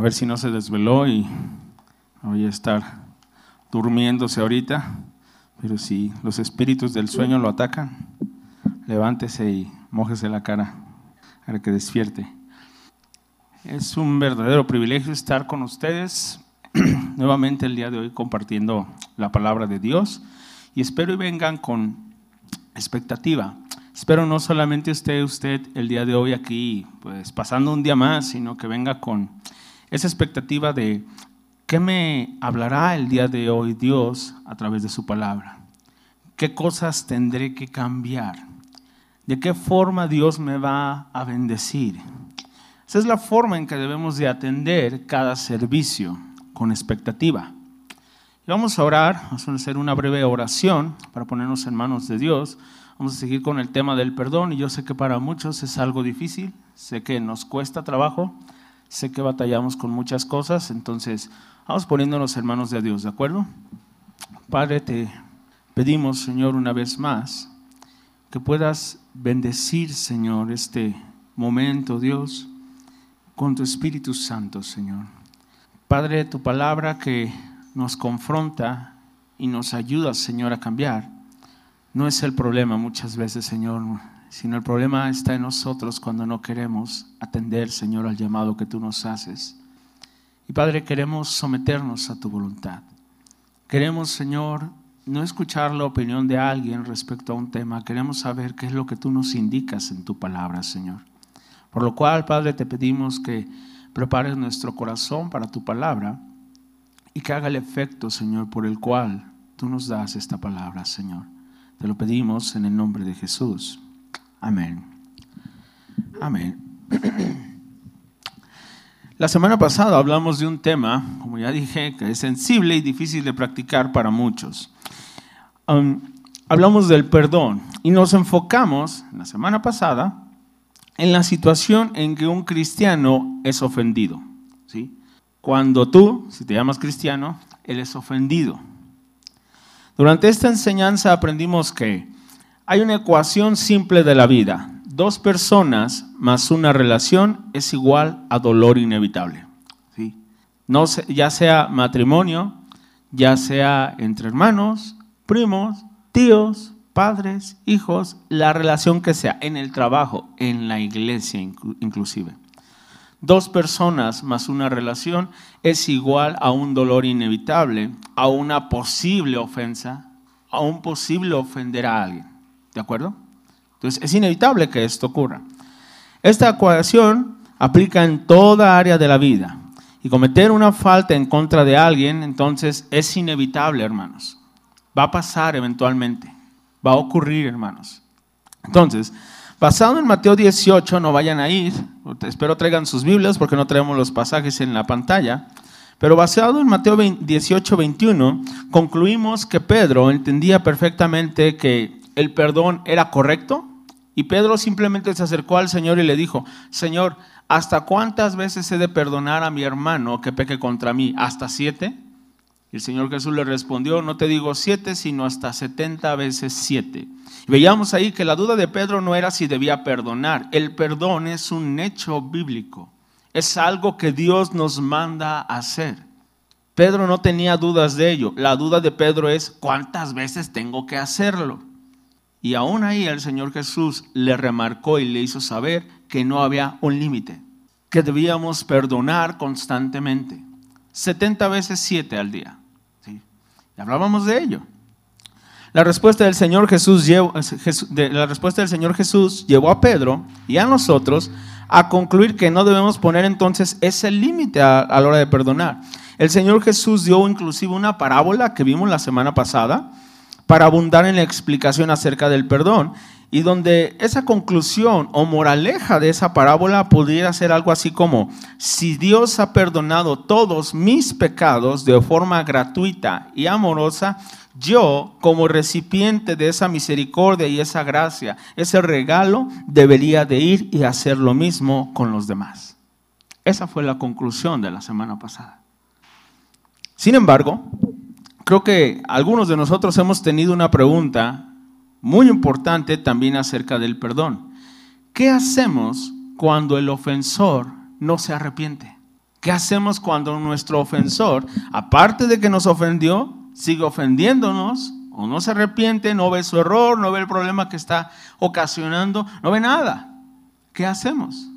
A ver si no se desveló y voy a estar durmiéndose ahorita. Pero si los espíritus del sueño lo atacan, levántese y mójese la cara para que despierte. Es un verdadero privilegio estar con ustedes nuevamente el día de hoy compartiendo la palabra de Dios y espero y vengan con expectativa. Espero no solamente esté usted el día de hoy aquí pues pasando un día más, sino que venga con esa expectativa de qué me hablará el día de hoy Dios a través de su palabra. ¿Qué cosas tendré que cambiar? ¿De qué forma Dios me va a bendecir? Esa es la forma en que debemos de atender cada servicio con expectativa. Y vamos a orar, vamos a hacer una breve oración para ponernos en manos de Dios. Vamos a seguir con el tema del perdón y yo sé que para muchos es algo difícil, sé que nos cuesta trabajo, sé que batallamos con muchas cosas, entonces vamos poniéndonos en manos de Dios, ¿de acuerdo? Padre, te pedimos, Señor, una vez más, que puedas bendecir, Señor, este momento, Dios con tu Espíritu Santo, Señor. Padre, tu palabra que nos confronta y nos ayuda, Señor, a cambiar, no es el problema muchas veces, Señor, sino el problema está en nosotros cuando no queremos atender, Señor, al llamado que tú nos haces. Y Padre, queremos someternos a tu voluntad. Queremos, Señor, no escuchar la opinión de alguien respecto a un tema, queremos saber qué es lo que tú nos indicas en tu palabra, Señor. Por lo cual, Padre, te pedimos que prepares nuestro corazón para tu palabra y que haga el efecto, Señor, por el cual tú nos das esta palabra, Señor. Te lo pedimos en el nombre de Jesús. Amén. Amén. La semana pasada hablamos de un tema, como ya dije, que es sensible y difícil de practicar para muchos. Um, hablamos del perdón y nos enfocamos, la semana pasada, en la situación en que un cristiano es ofendido. ¿sí? Cuando tú, si te llamas cristiano, él es ofendido. Durante esta enseñanza aprendimos que hay una ecuación simple de la vida. Dos personas más una relación es igual a dolor inevitable. ¿sí? No, ya sea matrimonio, ya sea entre hermanos, primos, tíos, padres, hijos, la relación que sea, en el trabajo, en la iglesia inclusive. Dos personas más una relación es igual a un dolor inevitable, a una posible ofensa, a un posible ofender a alguien. ¿De acuerdo? Entonces es inevitable que esto ocurra. Esta ecuación aplica en toda área de la vida. Y cometer una falta en contra de alguien, entonces es inevitable, hermanos. Va a pasar eventualmente. Va a ocurrir, hermanos. Entonces, basado en Mateo 18, no vayan a ir, espero traigan sus Biblias porque no traemos los pasajes en la pantalla, pero basado en Mateo 18, 21, concluimos que Pedro entendía perfectamente que el perdón era correcto y Pedro simplemente se acercó al Señor y le dijo, Señor, ¿hasta cuántas veces he de perdonar a mi hermano que peque contra mí? ¿Hasta siete? El Señor Jesús le respondió, no te digo siete, sino hasta setenta veces siete. veíamos ahí que la duda de Pedro no era si debía perdonar. El perdón es un hecho bíblico. Es algo que Dios nos manda hacer. Pedro no tenía dudas de ello. La duda de Pedro es cuántas veces tengo que hacerlo. Y aún ahí el Señor Jesús le remarcó y le hizo saber que no había un límite, que debíamos perdonar constantemente. 70 veces 7 al día hablábamos de ello. La respuesta del Señor Jesús, llevó, la respuesta del Señor Jesús llevó a Pedro y a nosotros a concluir que no debemos poner entonces ese límite a, a la hora de perdonar. El Señor Jesús dio inclusive una parábola que vimos la semana pasada para abundar en la explicación acerca del perdón y donde esa conclusión o moraleja de esa parábola pudiera ser algo así como, si Dios ha perdonado todos mis pecados de forma gratuita y amorosa, yo como recipiente de esa misericordia y esa gracia, ese regalo, debería de ir y hacer lo mismo con los demás. Esa fue la conclusión de la semana pasada. Sin embargo, creo que algunos de nosotros hemos tenido una pregunta muy importante también acerca del perdón. ¿Qué hacemos cuando el ofensor no se arrepiente? ¿Qué hacemos cuando nuestro ofensor, aparte de que nos ofendió, sigue ofendiéndonos o no se arrepiente, no ve su error, no ve el problema que está ocasionando, no ve nada? ¿Qué hacemos?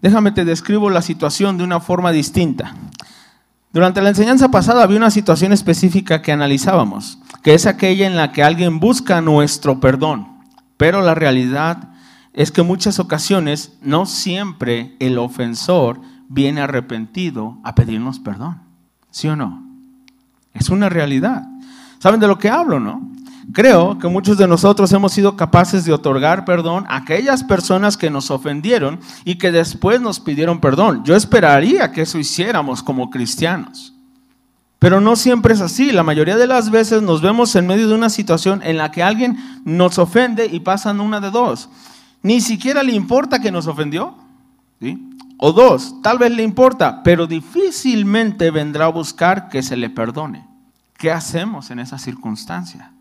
Déjame te describo la situación de una forma distinta. Durante la enseñanza pasada había una situación específica que analizábamos, que es aquella en la que alguien busca nuestro perdón, pero la realidad es que en muchas ocasiones no siempre el ofensor viene arrepentido a pedirnos perdón. ¿Sí o no? Es una realidad. ¿Saben de lo que hablo, no? Creo que muchos de nosotros hemos sido capaces de otorgar perdón a aquellas personas que nos ofendieron y que después nos pidieron perdón. Yo esperaría que eso hiciéramos como cristianos. Pero no siempre es así. La mayoría de las veces nos vemos en medio de una situación en la que alguien nos ofende y pasan una de dos ni siquiera le importa que nos ofendió. O dos, tal vez le importa, pero difícilmente vendrá a buscar que se le perdone. ¿Qué hacemos en esa circunstancia?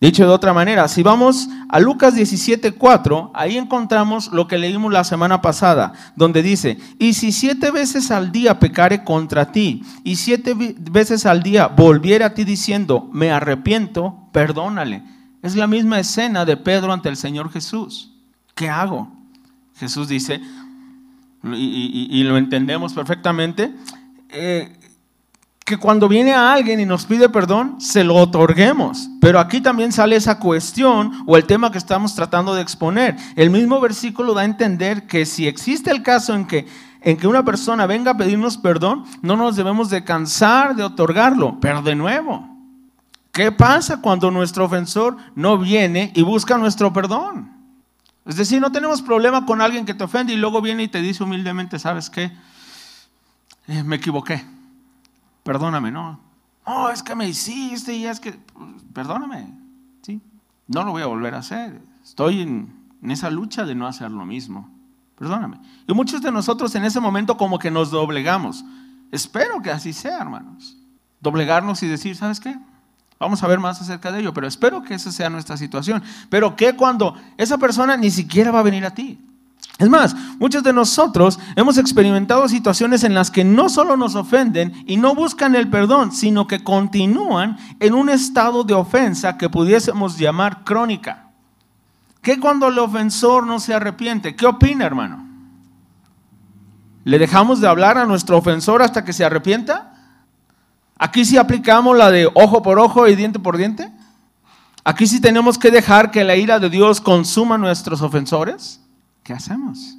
Dicho de otra manera, si vamos a Lucas 17:4, ahí encontramos lo que leímos la semana pasada, donde dice, y si siete veces al día pecare contra ti, y siete veces al día volviere a ti diciendo, me arrepiento, perdónale. Es la misma escena de Pedro ante el Señor Jesús. ¿qué hago? Jesús dice, y, lo entendemos perfectamente, eh, que cuando viene a alguien y nos pide perdón, se lo otorguemos. Pero aquí también sale esa cuestión o el tema que estamos tratando de exponer. El mismo versículo da a entender que si existe el caso en que, en que una persona venga a pedirnos perdón, no nos debemos de cansar de otorgarlo. Pero de nuevo, ¿qué pasa cuando nuestro ofensor no viene y busca nuestro perdón? Es decir, no tenemos problema con alguien que te ofende y luego viene y te dice humildemente, ¿sabes qué? Eh, me equivoqué. Perdóname, ¿no? No, es que me hiciste y es que, perdóname, ¿sí? No lo voy a volver a hacer. Estoy en, en esa lucha de no hacer lo mismo. Perdóname. Y muchos de nosotros en ese momento como que nos doblegamos. Espero que así sea, hermanos. Doblegarnos y decir, ¿sabes qué? Vamos a ver más acerca de ello, pero espero que esa sea nuestra situación. Pero que cuando esa persona ni siquiera va a venir a ti. Es más, muchos de nosotros hemos experimentado situaciones en las que no solo nos ofenden y no buscan el perdón, sino que continúan en un estado de ofensa que pudiésemos llamar crónica. ¿Qué cuando el ofensor no se arrepiente? ¿Qué opina, hermano? ¿Le dejamos de hablar a nuestro ofensor hasta que se arrepienta? Aquí sí aplicamos la de ojo por ojo y diente por diente. Aquí sí tenemos que dejar que la ira de Dios consuma a nuestros ofensores. ¿Qué hacemos?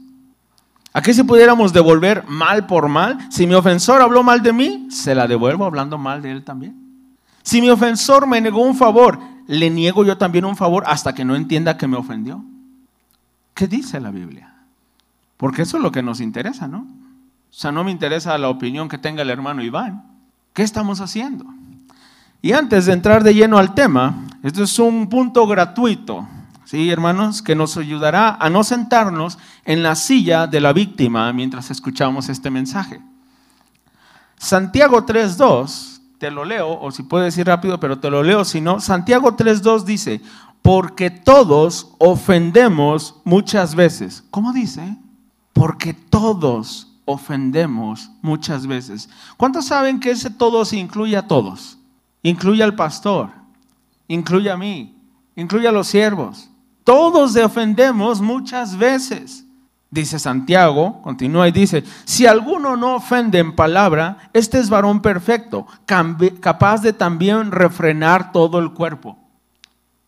Aquí si pudiéramos devolver mal por mal, si mi ofensor habló mal de mí, se la devuelvo hablando mal de él también. Si mi ofensor me negó un favor, le niego yo también un favor hasta que no entienda que me ofendió. ¿Qué dice la Biblia? Porque eso es lo que nos interesa, ¿no? O sea, no me interesa la opinión que tenga el hermano Iván. ¿Qué estamos haciendo? Y antes de entrar de lleno al tema, esto es un punto gratuito, ¿sí, hermanos? Que nos ayudará a no sentarnos en la silla de la víctima mientras escuchamos este mensaje. Santiago 3.2, te lo leo, o si puedes ir rápido, pero te lo leo, si no, Santiago 3.2 dice, porque todos ofendemos muchas veces. ¿Cómo dice? Porque todos ofendemos muchas veces. ¿Cuántos saben que ese todos incluye a todos? Incluye al pastor, incluye a mí, incluye a los siervos. Todos ofendemos muchas veces. Dice Santiago, continúa y dice, si alguno no ofende en palabra, este es varón perfecto, capaz de también refrenar todo el cuerpo.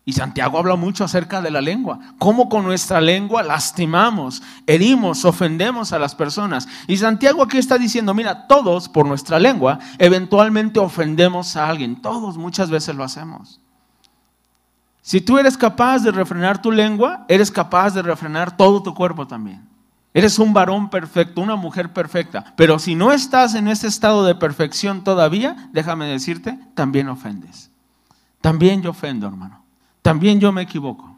Y Santiago habla mucho acerca de la lengua, cómo con nuestra lengua lastimamos, herimos, ofendemos a las personas. Y Santiago aquí está diciendo, mira, todos por nuestra lengua eventualmente ofendemos a alguien, todos muchas veces lo hacemos. Si tú eres capaz de refrenar tu lengua, eres capaz de refrenar todo tu cuerpo también. Eres un varón perfecto, una mujer perfecta. Pero si no estás en ese estado de perfección todavía, déjame decirte, también ofendes. También yo ofendo, hermano. También yo me equivoco.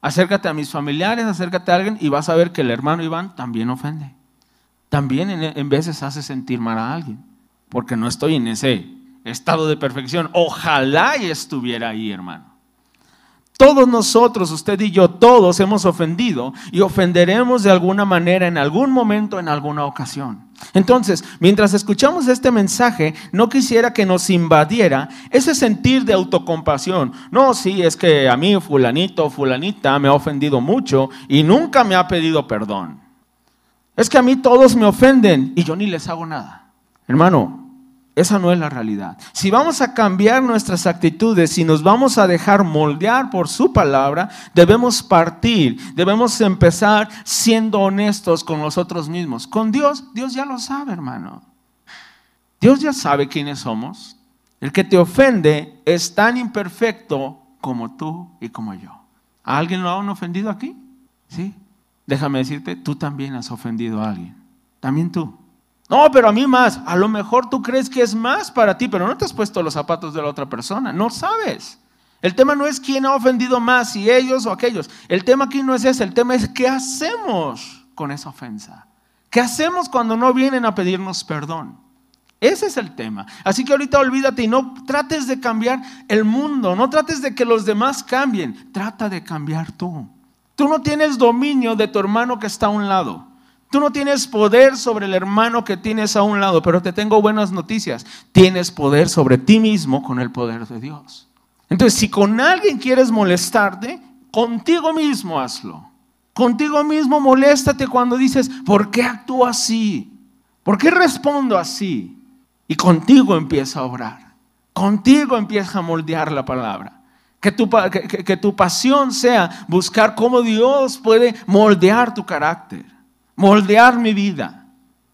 Acércate a mis familiares, acércate a alguien y vas a ver que el hermano Iván también ofende. También en, veces hace sentir mal a alguien, porque no estoy en ese estado de perfección. Ojalá y estuviera ahí, hermano. Todos nosotros, usted y yo, todos hemos ofendido y ofenderemos de alguna manera en algún momento, en alguna ocasión. Entonces, mientras escuchamos este mensaje, no quisiera que nos invadiera ese sentir de autocompasión. No, sí, es que a mí fulanito fulanita me ha ofendido mucho y nunca me ha pedido perdón. Es que a mí todos me ofenden y yo ni les hago nada. Hermano, esa no es la realidad. Si vamos a cambiar nuestras actitudes, si nos vamos a dejar moldear por su palabra, debemos partir, debemos empezar siendo honestos con nosotros mismos. Con Dios, Dios ya lo sabe, hermano. Dios ya sabe quiénes somos. El que te ofende es tan imperfecto como tú y como yo. ¿A alguien lo han ofendido aquí? Sí. Déjame decirte, tú también has ofendido a alguien. También tú. No, pero a mí más. A lo mejor tú crees que es más para ti, pero no te has puesto los zapatos de la otra persona. No sabes. El tema no es quién ha ofendido más, si ellos o aquellos. El tema aquí no es ese. El tema es qué hacemos con esa ofensa. ¿Qué hacemos cuando no vienen a pedirnos perdón? Ese es el tema. Así que ahorita olvídate y no trates de cambiar el mundo, no trates de que los demás cambien, trata de cambiar tú. Tú no tienes dominio de tu hermano que está a un lado. Tú no tienes poder sobre el hermano que tienes a un lado, pero te tengo buenas noticias. Tienes poder sobre ti mismo con el poder de Dios. Entonces, si con alguien quieres molestarte, contigo mismo hazlo. Contigo mismo moléstate cuando dices, ¿por qué actúo así? ¿Por qué respondo así? Y contigo empieza a obrar. Contigo empieza a moldear la palabra. Que tu, que tu pasión sea buscar cómo Dios puede moldear tu carácter moldear mi vida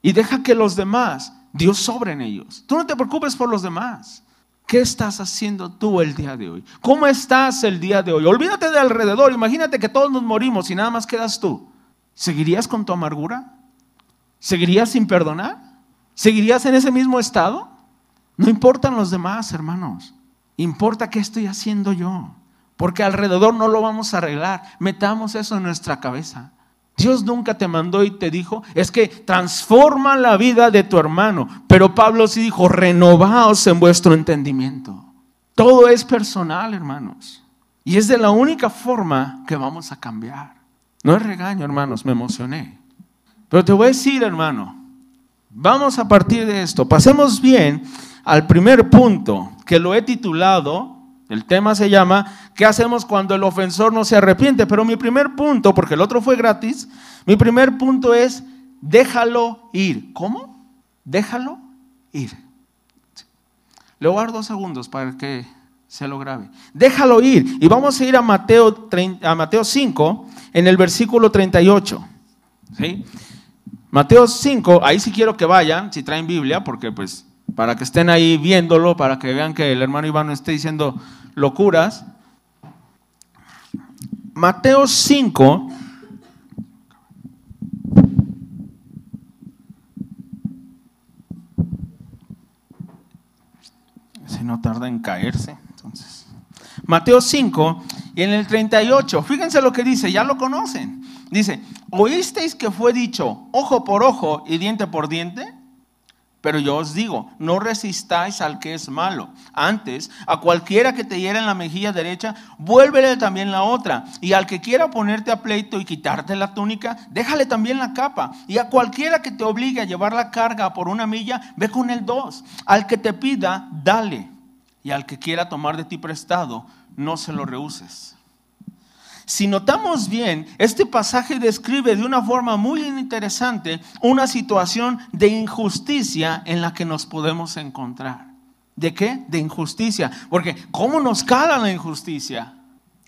y deja que los demás, Dios sobre en ellos. Tú no te preocupes por los demás. ¿Qué estás haciendo tú el día de hoy? ¿Cómo estás el día de hoy? Olvídate de alrededor. Imagínate que todos nos morimos y nada más quedas tú. ¿Seguirías con tu amargura? ¿Seguirías sin perdonar? ¿Seguirías en ese mismo estado? No importan los demás, hermanos. Importa qué estoy haciendo yo. Porque alrededor no lo vamos a arreglar. Metamos eso en nuestra cabeza. Dios nunca te mandó y te dijo, es que transforma la vida de tu hermano. Pero Pablo sí dijo, renovaos en vuestro entendimiento. Todo es personal, hermanos. Y es de la única forma que vamos a cambiar. No es regaño, hermanos, me emocioné. Pero te voy a decir, hermano, vamos a partir de esto. Pasemos bien al primer punto, que lo he titulado el tema se llama ¿qué hacemos cuando el ofensor no se arrepiente? Pero mi primer punto, porque el otro fue gratis, mi primer punto es déjalo ir. ¿Cómo? Déjalo ir. Le voy a dar dos segundos para que se lo grabe. Déjalo ir. Y vamos a ir a Mateo, a Mateo 5, en el versículo 38. ¿Sí? Mateo 5, ahí sí quiero que vayan, si traen Biblia, porque pues para que estén ahí viéndolo, para que vean que el hermano Iván no esté diciendo locuras. Mateo 5, si no tarda en caerse, entonces. Mateo 5 y en el 38, fíjense lo que dice, ya lo conocen. Dice, ¿oísteis que fue dicho ojo por ojo y diente por diente? Pero yo os digo, no resistáis al que es malo. Antes, a cualquiera que te hiera en la mejilla derecha, vuélvele también la otra. Y al que quiera ponerte a pleito y quitarte la túnica, déjale también la capa. Y a cualquiera que te obligue a llevar la carga por una milla, ve con el dos. Al que te pida, dale. Y al que quiera tomar de ti prestado, no se lo rehuses. Si notamos bien, este pasaje describe de una forma muy interesante una situación de injusticia en la que nos podemos encontrar. ¿De qué? De injusticia. Porque ¿cómo nos cala la injusticia?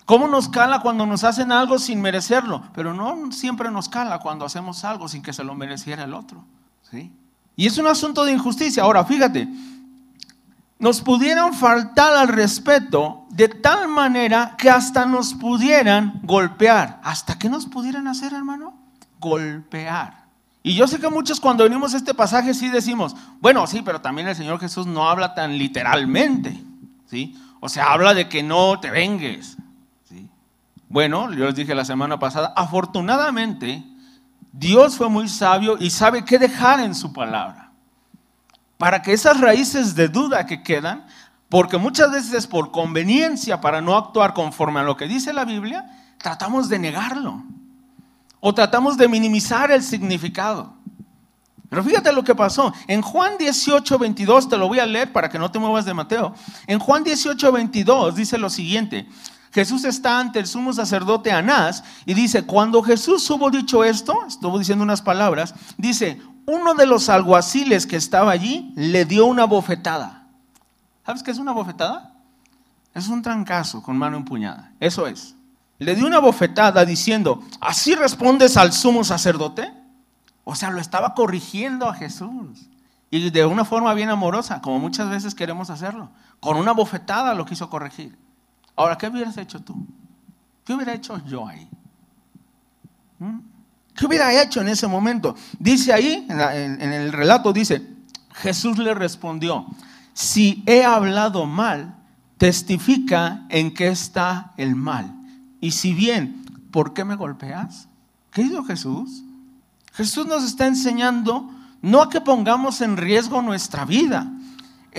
¿Cómo nos cala cuando nos hacen algo sin merecerlo? Pero no siempre nos cala cuando hacemos algo sin que se lo mereciera el otro. ¿sí? Y es un asunto de injusticia. Ahora, fíjate, nos pudieran faltar al respeto de tal manera que hasta nos pudieran golpear. ¿Hasta qué nos pudieran hacer, hermano? Golpear. Y yo sé que muchos cuando venimos a este pasaje sí decimos, bueno, sí, pero también el Señor Jesús no habla tan literalmente, ¿sí? O sea, habla de que no te vengues, ¿sí? Bueno, yo les dije la semana pasada, afortunadamente, Dios fue muy sabio y sabe qué dejar en su palabra para que esas raíces de duda que quedan, Porque muchas veces por conveniencia, para no actuar conforme a lo que dice la Biblia, tratamos de negarlo. O tratamos de minimizar el significado. Pero fíjate lo que pasó. En Juan 18, 22, te lo voy a leer para que no te muevas de Mateo. En Juan 18, 22 dice lo siguiente. Jesús está ante el sumo sacerdote Anás y dice, cuando Jesús hubo dicho esto, estuvo diciendo unas palabras, dice, uno de los alguaciles que estaba allí le dio una bofetada. ¿Sabes qué es una bofetada? Es un trancazo con mano empuñada. Eso es. Le dio una bofetada diciendo, ¿así respondes al sumo sacerdote? O sea, lo estaba corrigiendo a Jesús. Y de una forma bien amorosa, como muchas veces queremos hacerlo. Con una bofetada lo quiso corregir. Ahora, ¿qué hubieras hecho tú? ¿Qué hubiera hecho yo ahí? ¿Mm? ¿Qué hubiera hecho en ese momento? Dice ahí, en, en el relato dice, Jesús le respondió, si he hablado mal, testifica en qué está el mal. Y si bien, ¿por qué me golpeas? ¿Qué hizo Jesús? Jesús nos está enseñando no a que pongamos en riesgo nuestra vida.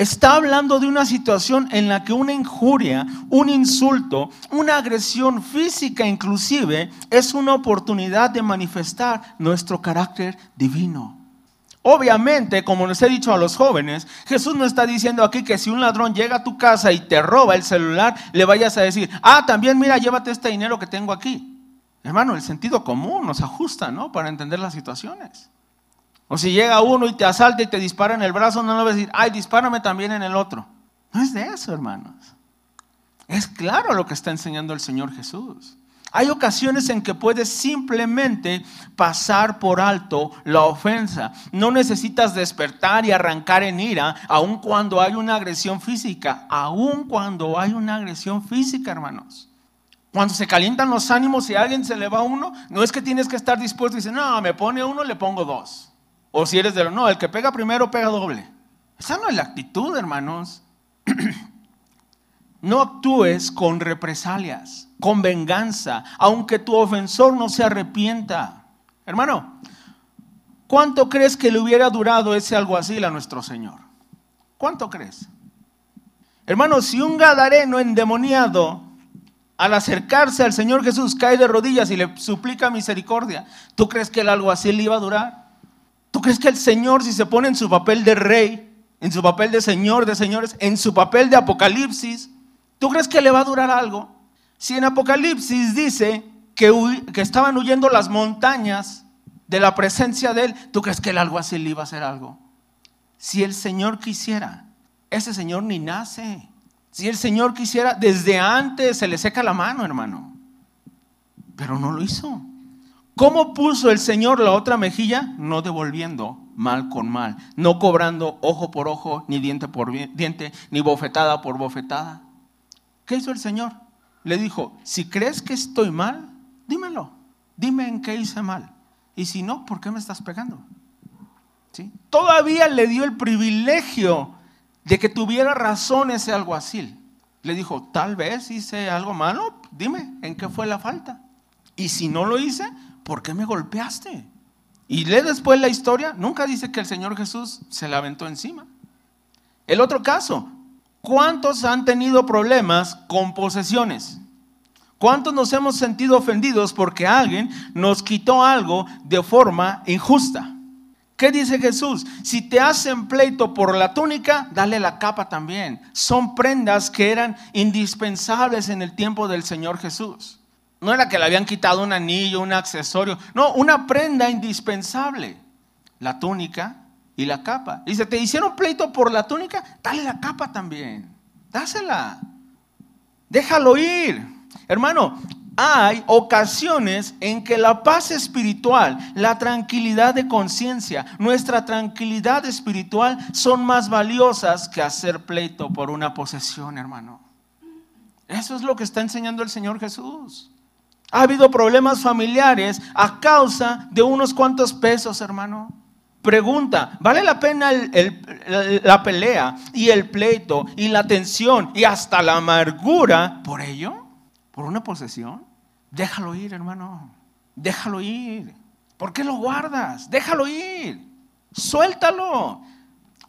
Está hablando de una situación en la que una injuria, un insulto, una agresión física inclusive es una oportunidad de manifestar nuestro carácter divino. Obviamente, como les he dicho a los jóvenes, Jesús no está diciendo aquí que si un ladrón llega a tu casa y te roba el celular, le vayas a decir, ah, también mira, llévate este dinero que tengo aquí. Hermano, el sentido común nos ajusta, ¿no? Para entender las situaciones. O si llega uno y te asalta y te dispara en el brazo, no le vas a decir, ay, dispárame también en el otro. No es de eso, hermanos. Es claro lo que está enseñando el Señor Jesús. Hay ocasiones en que puedes simplemente pasar por alto la ofensa. No necesitas despertar y arrancar en ira, aun cuando hay una agresión física, aun cuando hay una agresión física, hermanos. Cuando se calientan los ánimos y alguien se le va uno, no es que tienes que estar dispuesto y decir, no, me pone uno, le pongo dos. O si eres de lo, no, el que pega primero pega doble. Esa no es la actitud, hermanos. no actúes con represalias con venganza, aunque tu ofensor no se arrepienta. Hermano, ¿cuánto crees que le hubiera durado ese alguacil a nuestro Señor? ¿Cuánto crees? Hermano, si un gadareno endemoniado al acercarse al Señor Jesús cae de rodillas y le suplica misericordia, ¿tú crees que el alguacil le iba a durar? ¿Tú crees que el Señor, si se pone en su papel de rey, en su papel de Señor de señores, en su papel de Apocalipsis, ¿tú crees que le va a durar algo? Si en Apocalipsis dice que, estaban huyendo las montañas de la presencia de Él, ¿tú crees que el así le iba a hacer algo? Si el Señor quisiera, ese Señor ni nace. Si el Señor quisiera, desde antes se le seca la mano, hermano. Pero no lo hizo. ¿Cómo puso el Señor la otra mejilla? No devolviendo mal con mal, no cobrando ojo por ojo, ni diente por diente, ni bofetada por bofetada. ¿Qué hizo el Señor? le dijo, si crees que estoy mal, dímelo, dime en qué hice mal. Y si no, ¿por qué me estás pegando? ¿Sí? Todavía le dio el privilegio de que tuviera razón ese alguacil. Le dijo, tal vez hice algo malo, dime, ¿en qué fue la falta? Y si no lo hice, ¿por qué me golpeaste? Y lee después la historia, nunca dice que el Señor Jesús se la aventó encima. El otro caso, ¿Cuántos han tenido problemas con posesiones? ¿Cuántos nos hemos sentido ofendidos porque alguien nos quitó algo de forma injusta? ¿Qué dice Jesús? Si te hacen pleito por la túnica, dale la capa también. Son prendas que eran indispensables en el tiempo del Señor Jesús. No era que le habían quitado un anillo, un accesorio. No, una prenda indispensable. La túnica y la capa. Dice, ¿te hicieron pleito por la túnica? Dale la capa también. Dásela. Déjalo ir. Hermano, hay ocasiones en que la paz espiritual, la tranquilidad de conciencia, nuestra tranquilidad espiritual son más valiosas que hacer pleito por una posesión, hermano. Eso es lo que está enseñando el Señor Jesús. Ha habido problemas familiares a causa de unos cuantos pesos, hermano. Pregunta, ¿vale la pena la pelea y el pleito y la tensión y hasta la amargura por ello? ¿Por una posesión? Déjalo ir, hermano. Déjalo ir. ¿Por qué lo guardas? Déjalo ir. Suéltalo.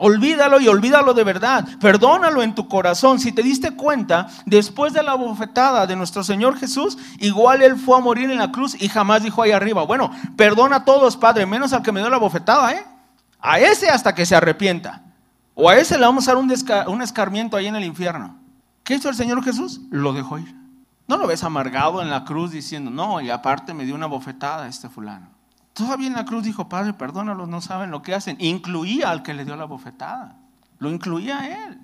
Olvídalo y olvídalo de verdad. Perdónalo en tu corazón. Si te diste cuenta, después de la bofetada de nuestro Señor Jesús, igual Él fue a morir en la cruz y jamás dijo ahí arriba, bueno, perdona a todos, Padre, menos al que me dio la bofetada, ¿eh? A ese hasta que se arrepienta. O a ese le vamos a dar un, escarmiento ahí en el infierno. ¿Qué hizo el Señor Jesús? Lo dejó ir. No lo ves amargado en la cruz diciendo, no, y aparte me dio una bofetada este fulano. Todavía en la cruz dijo, Padre, perdónalos, no saben lo que hacen. Incluía al que le dio la bofetada. Lo incluía a él.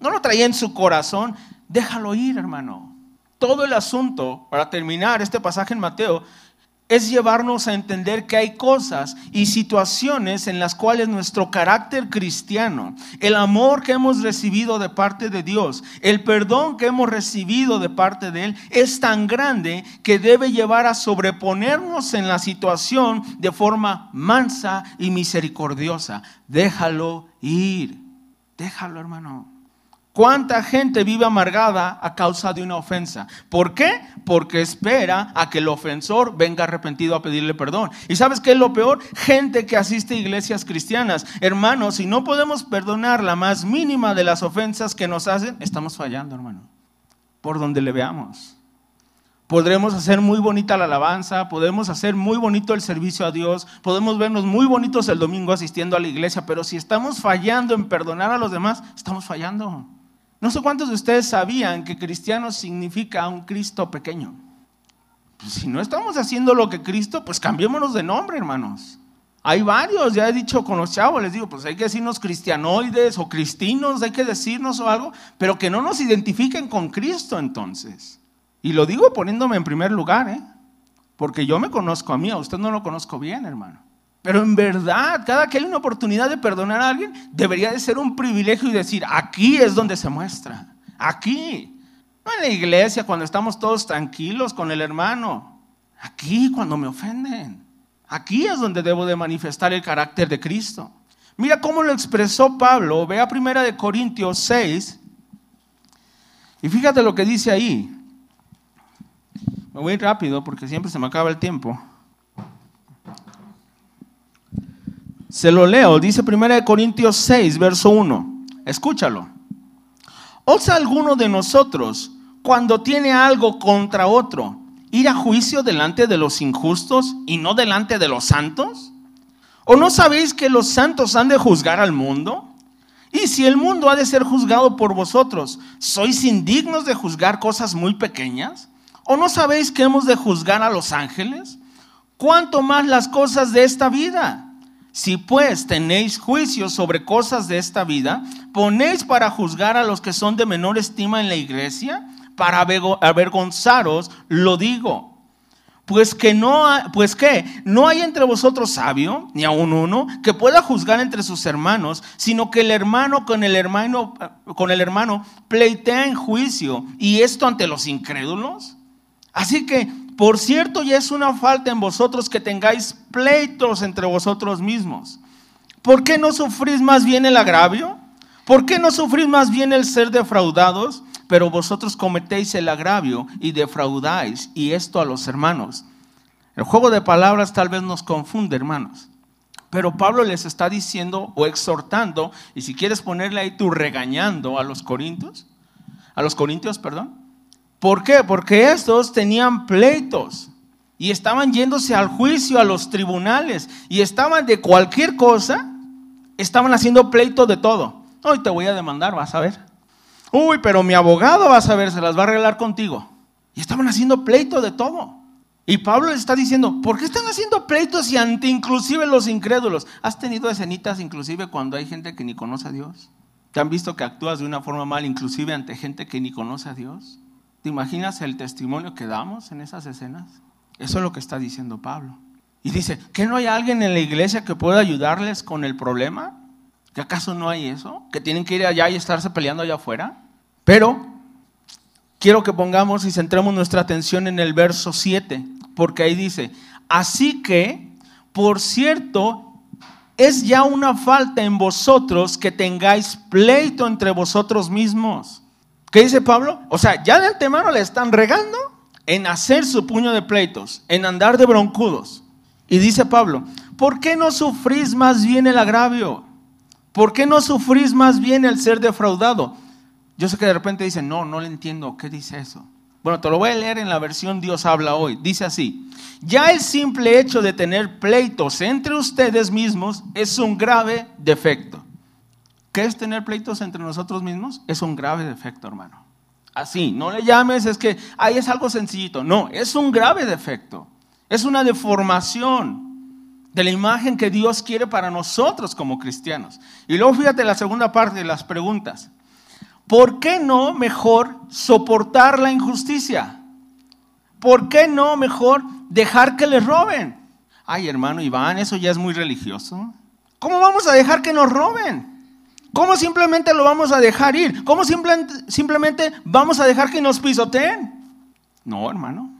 No lo traía en su corazón. Déjalo ir, hermano. Todo el asunto, para terminar este pasaje en Mateo, es llevarnos a entender que hay cosas y situaciones en las cuales nuestro carácter cristiano, el amor que hemos recibido de parte de Dios, el perdón que hemos recibido de parte de Él, es tan grande que debe llevar a sobreponernos en la situación de forma mansa y misericordiosa. Déjalo ir, déjalo hermano. ¿Cuánta gente vive amargada a causa de una ofensa? ¿Por qué? Porque espera a que el ofensor venga arrepentido a pedirle perdón. ¿Y sabes qué es lo peor? Gente que asiste a iglesias cristianas. Hermanos, si no podemos perdonar la más mínima de las ofensas que nos hacen, estamos fallando, hermano. Por donde le veamos. Podremos hacer muy bonita la alabanza, podemos hacer muy bonito el servicio a Dios, podemos vernos muy bonitos el domingo asistiendo a la iglesia, pero si estamos fallando en perdonar a los demás, estamos fallando. No sé cuántos de ustedes sabían que cristiano significa un Cristo pequeño. Pues si no estamos haciendo lo que Cristo, pues cambiémonos de nombre, hermanos. Hay varios, ya he dicho con los chavos, les digo, pues hay que decirnos cristianoides o cristinos, hay que decirnos o algo, pero que no nos identifiquen con Cristo entonces. Y lo digo poniéndome en primer lugar, ¿eh? porque yo me conozco a mí, a usted no lo conozco bien, hermano. Pero en verdad, cada que hay una oportunidad de perdonar a alguien, debería de ser un privilegio y decir, aquí es donde se muestra, aquí. No en la iglesia cuando estamos todos tranquilos con el hermano, aquí cuando me ofenden. Aquí es donde debo de manifestar el carácter de Cristo. Mira cómo lo expresó Pablo, ve a primera de Corintios 6 y fíjate lo que dice ahí. Me voy rápido porque siempre se me acaba el tiempo. Se lo leo, dice 1 Corintios 6, verso 1. Escúchalo. ¿Osa alguno de nosotros, cuando tiene algo contra otro, ir a juicio delante de los injustos y no delante de los santos? ¿O no sabéis que los santos han de juzgar al mundo? Y si el mundo ha de ser juzgado por vosotros, ¿sois indignos de juzgar cosas muy pequeñas? ¿O no sabéis que hemos de juzgar a los ángeles? ¿Cuánto más las cosas de esta vida? Si pues tenéis juicio sobre cosas de esta vida, ponéis para juzgar a los que son de menor estima en la iglesia, para avergonzaros, lo digo. Pues que no, pues que no hay entre vosotros sabio, ni aun uno, que pueda juzgar entre sus hermanos, sino que el hermano con el hermano, con el hermano pleitea en juicio, y esto ante los incrédulos. Así que por cierto, ya es una falta en vosotros que tengáis pleitos entre vosotros mismos. ¿Por qué no sufrís más bien el agravio? ¿Por qué no sufrís más bien el ser defraudados? Pero vosotros cometéis el agravio y defraudáis, y esto a los hermanos. El juego de palabras tal vez nos confunde, hermanos. Pero Pablo les está diciendo o exhortando, y si quieres ponerle ahí tú regañando a los corintios, a los corintios, perdón, ¿Por qué? Porque estos tenían pleitos y estaban yéndose al juicio, a los tribunales, y estaban de cualquier cosa, estaban haciendo pleito de todo. Hoy te voy a demandar, vas a ver. Uy, pero mi abogado vas a ver, se las va a arreglar contigo. Y estaban haciendo pleito de todo. Y Pablo les está diciendo, ¿por qué están haciendo pleitos y ante inclusive los incrédulos? ¿Has tenido escenitas inclusive cuando hay gente que ni conoce a Dios? ¿Te han visto que actúas de una forma mal inclusive ante gente que ni conoce a Dios? ¿Te imaginas el testimonio que damos en esas escenas? Eso es lo que está diciendo Pablo. Y dice, ¿que no hay alguien en la iglesia que pueda ayudarles con el problema? ¿Que acaso no hay eso? ¿Que tienen que ir allá y estarse peleando allá afuera? Pero quiero que pongamos y centremos nuestra atención en el verso 7, porque ahí dice, así que, por cierto, es ya una falta en vosotros que tengáis pleito entre vosotros mismos ¿Qué dice Pablo? O sea, ya de antemano le están regando en hacer su puño de pleitos, en andar de broncudos. Y dice Pablo, ¿por qué no sufrís más bien el agravio? ¿Por qué no sufrís más bien el ser defraudado? Yo sé que de repente dicen, no, no le entiendo, ¿qué dice eso? Bueno, te lo voy a leer en la versión Dios habla hoy. Dice así, ya el simple hecho de tener pleitos entre ustedes mismos es un grave defecto. ¿Qué es tener pleitos entre nosotros mismos? Es un grave defecto, hermano. Así, no le llames, es que ahí es algo sencillito. No, es un grave defecto. Es una deformación de la imagen que Dios quiere para nosotros como cristianos. Y luego fíjate la segunda parte de las preguntas. ¿Por qué no mejor soportar la injusticia? ¿Por qué no mejor dejar que les roben? Ay, hermano Iván, eso ya es muy religioso. ¿Cómo vamos a dejar que nos roben? ¿Cómo simplemente lo vamos a dejar ir? ¿Cómo simplemente, vamos a dejar que nos pisoteen? No, hermano.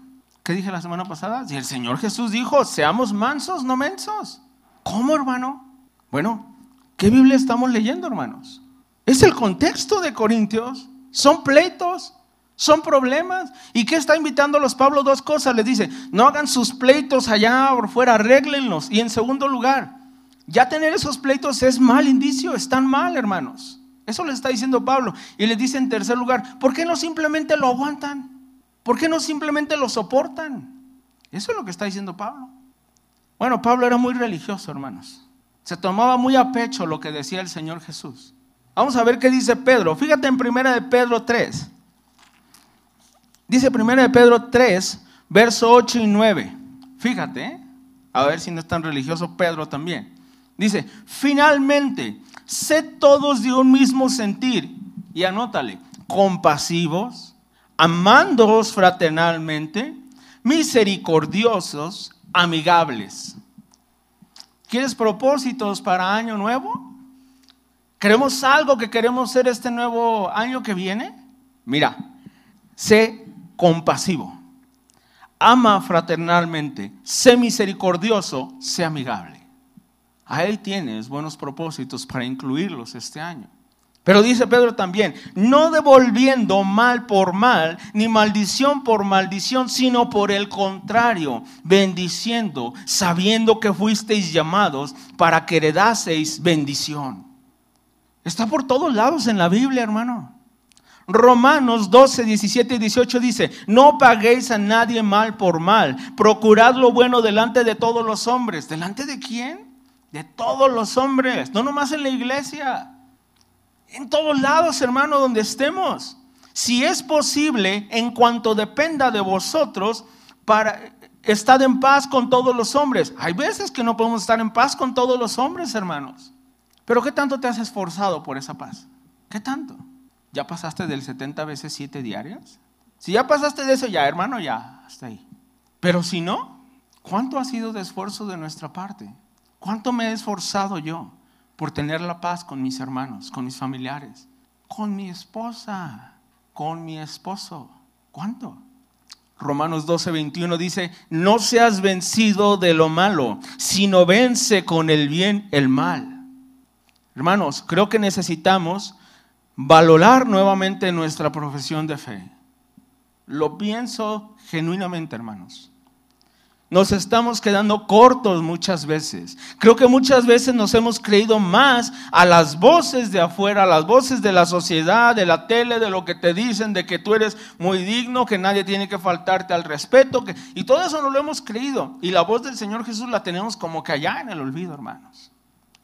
¿Qué dije la semana pasada? Si el Señor Jesús dijo, seamos mansos, no mensos. ¿Cómo, hermano? Bueno, ¿qué Biblia estamos leyendo, hermanos? Es el contexto de Corintios. Son pleitos, son problemas. ¿Y qué está invitando a los Pablo? Dos cosas. Les dice, no hagan sus pleitos allá por fuera, arréglenlos. Y en segundo lugar, ya tener esos pleitos es mal indicio, están mal, hermanos. Eso le está diciendo Pablo. Y le dice en tercer lugar, ¿por qué no simplemente lo aguantan? ¿Por qué no simplemente lo soportan? Eso es lo que está diciendo Pablo. Bueno, Pablo era muy religioso, hermanos. Se tomaba muy a pecho lo que decía el Señor Jesús. Vamos a ver qué dice Pedro. Fíjate en primera de Pedro 3. Dice primera de Pedro 3, verso 8 y 9. Fíjate, ¿eh? a ver si no es tan religioso Pedro también. Dice, finalmente, sed todos de un mismo sentir. Y anótale, compasivos, amándoos fraternalmente, misericordiosos, amigables. ¿Quieres propósitos para año nuevo? ¿Queremos algo que queremos ser este nuevo año que viene? Mira, sé compasivo, ama fraternalmente, sé misericordioso, sé amigable. Ahí tienes buenos propósitos para incluirlos este año. Pero dice Pedro también, no devolviendo mal por mal, ni maldición por maldición, sino por el contrario, bendiciendo, sabiendo que fuisteis llamados para que heredaseis bendición. Está por todos lados en la Biblia, hermano. Romanos 12, 17 y 18 dice, no paguéis a nadie mal por mal, procurad lo bueno delante de todos los hombres. ¿Delante de quién? De todos los hombres, no nomás en la iglesia, en todos lados, hermano, donde estemos. Si es posible, en cuanto dependa de vosotros, para estar en paz con todos los hombres. Hay veces que no podemos estar en paz con todos los hombres, hermanos. Pero ¿qué tanto te has esforzado por esa paz? ¿Qué tanto? ¿Ya pasaste del 70 veces 7 diarias? Si ya pasaste de eso, ya, hermano, ya, hasta ahí. Pero si no, ¿cuánto ha sido de esfuerzo de nuestra parte? ¿Cuánto me he esforzado yo por tener la paz con mis hermanos, con mis familiares, con mi esposa, con mi esposo? ¿Cuánto? Romanos 12, 21 dice, no seas vencido de lo malo, sino vence con el bien el mal. Hermanos, creo que necesitamos valorar nuevamente nuestra profesión de fe. Lo pienso genuinamente, hermanos. Nos estamos quedando cortos muchas veces. Creo que muchas veces nos hemos creído más a las voces de afuera, a las voces de la sociedad, de la tele, de lo que te dicen, de que tú eres muy digno, que nadie tiene que faltarte al respeto. Que, y todo eso no lo hemos creído. Y la voz del Señor Jesús la tenemos como que allá en el olvido, hermanos.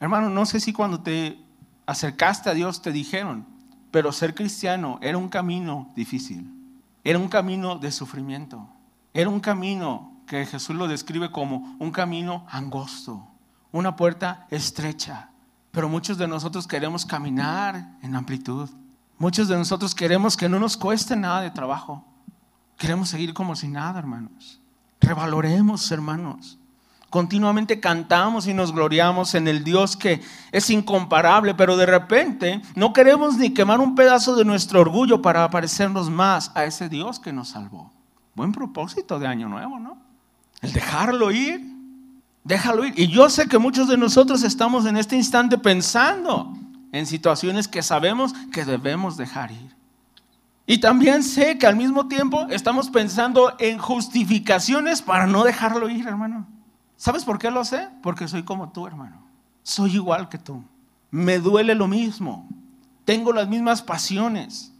Hermano, no sé si cuando te acercaste a Dios te dijeron, pero ser cristiano era un camino difícil. Era un camino de sufrimiento. Era un camino que Jesús lo describe como un camino angosto, una puerta estrecha. Pero muchos de nosotros queremos caminar en amplitud. Muchos de nosotros queremos que no nos cueste nada de trabajo. Queremos seguir como si nada, hermanos. Revaloremos, hermanos. Continuamente cantamos y nos gloriamos en el Dios que es incomparable, pero de repente no queremos ni quemar un pedazo de nuestro orgullo para parecernos más a ese Dios que nos salvó. Buen propósito de año nuevo, ¿no? El dejarlo ir. Déjalo ir. Y yo sé que muchos de nosotros estamos en este instante pensando en situaciones que sabemos que debemos dejar ir. Y también sé que al mismo tiempo estamos pensando en justificaciones para no dejarlo ir, hermano. ¿Sabes por qué lo sé? Porque soy como tú, hermano. Soy igual que tú. me duele lo mismo, tengo las mismas pasiones.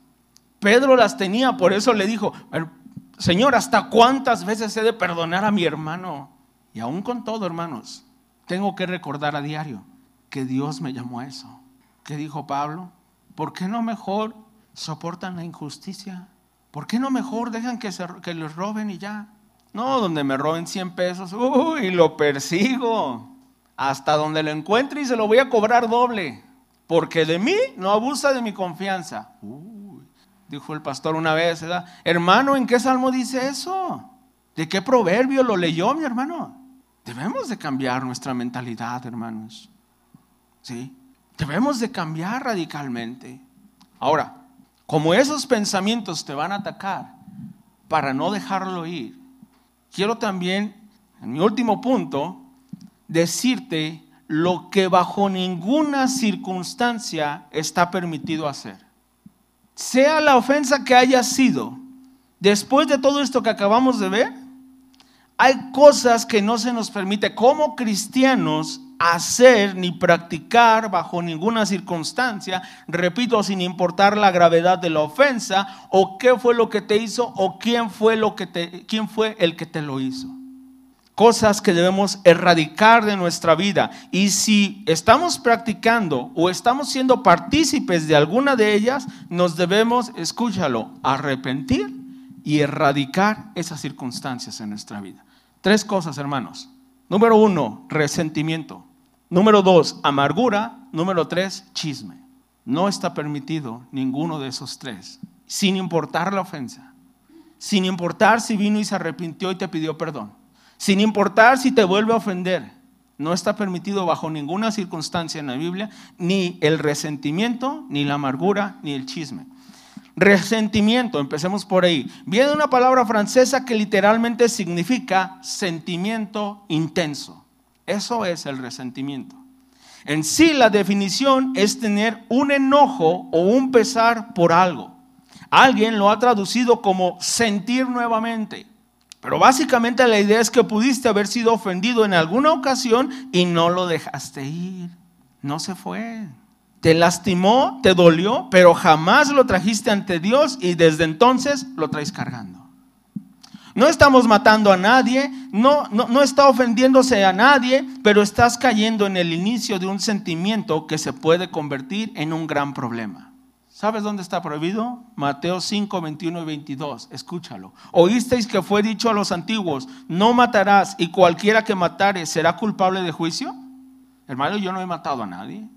Pedro las tenía, por eso le dijo, Señor, ¿hasta cuántas veces he de perdonar a mi hermano? Y aún con todo, hermanos, tengo que recordar a diario que Dios me llamó a eso. ¿Qué dijo Pablo? ¿Por qué no mejor soportan la injusticia? ¿Por qué no mejor dejan que, se, les roben y ya? No, donde me roben 100 pesos, uy, lo persigo. Hasta donde lo encuentre y se lo voy a cobrar doble. Porque de mí no abusa de mi confianza. Uy, dijo el pastor una vez. Hermano, ¿en qué salmo dice eso? ¿De qué proverbio lo leyó mi hermano? Debemos de cambiar nuestra mentalidad, hermanos. ¿Sí? Debemos de cambiar radicalmente. Ahora, como esos pensamientos te van a atacar para no dejarlo ir, quiero también, en mi último punto, decirte lo que bajo ninguna circunstancia está permitido hacer. Sea la ofensa que haya sido, después de todo esto que acabamos de ver, hay cosas que no se nos permite como cristianos hacer ni practicar bajo ninguna circunstancia, repito, sin importar la gravedad de la ofensa o qué fue lo que te hizo o quién fue lo que te quién fue el que te lo hizo. Cosas que debemos erradicar de nuestra vida y si estamos practicando o estamos siendo partícipes de alguna de ellas, nos debemos, escúchalo, arrepentir y erradicar esas circunstancias en nuestra vida. Tres cosas, hermanos. Número uno, resentimiento. Número dos, amargura. Número tres, chisme. No está permitido ninguno de esos tres, sin importar la ofensa, sin importar si vino y se arrepintió y te pidió perdón, sin importar si te vuelve a ofender. No está permitido bajo ninguna circunstancia en la Biblia ni el resentimiento, ni la amargura, ni el chisme. Resentimiento, empecemos por ahí. Viene una palabra francesa que literalmente significa sentimiento intenso. Eso es el resentimiento. En sí la definición es tener un enojo o un pesar por algo. Alguien lo ha traducido como sentir nuevamente. Pero básicamente la idea es que pudiste haber sido ofendido en alguna ocasión y no lo dejaste ir. No se fue te lastimó, te dolió, pero jamás lo trajiste ante Dios y desde entonces lo traes cargando. No estamos matando a nadie, no, no, no, está ofendiéndose a nadie, pero estás cayendo en el inicio de un sentimiento que se puede convertir en un gran problema. ¿Sabes dónde está prohibido? Mateo 5, 21 y 22. Escúchalo. Oísteis que fue dicho a los antiguos, no matarás y cualquiera que matare será culpable de juicio. Hermano, yo no he matado a nadie.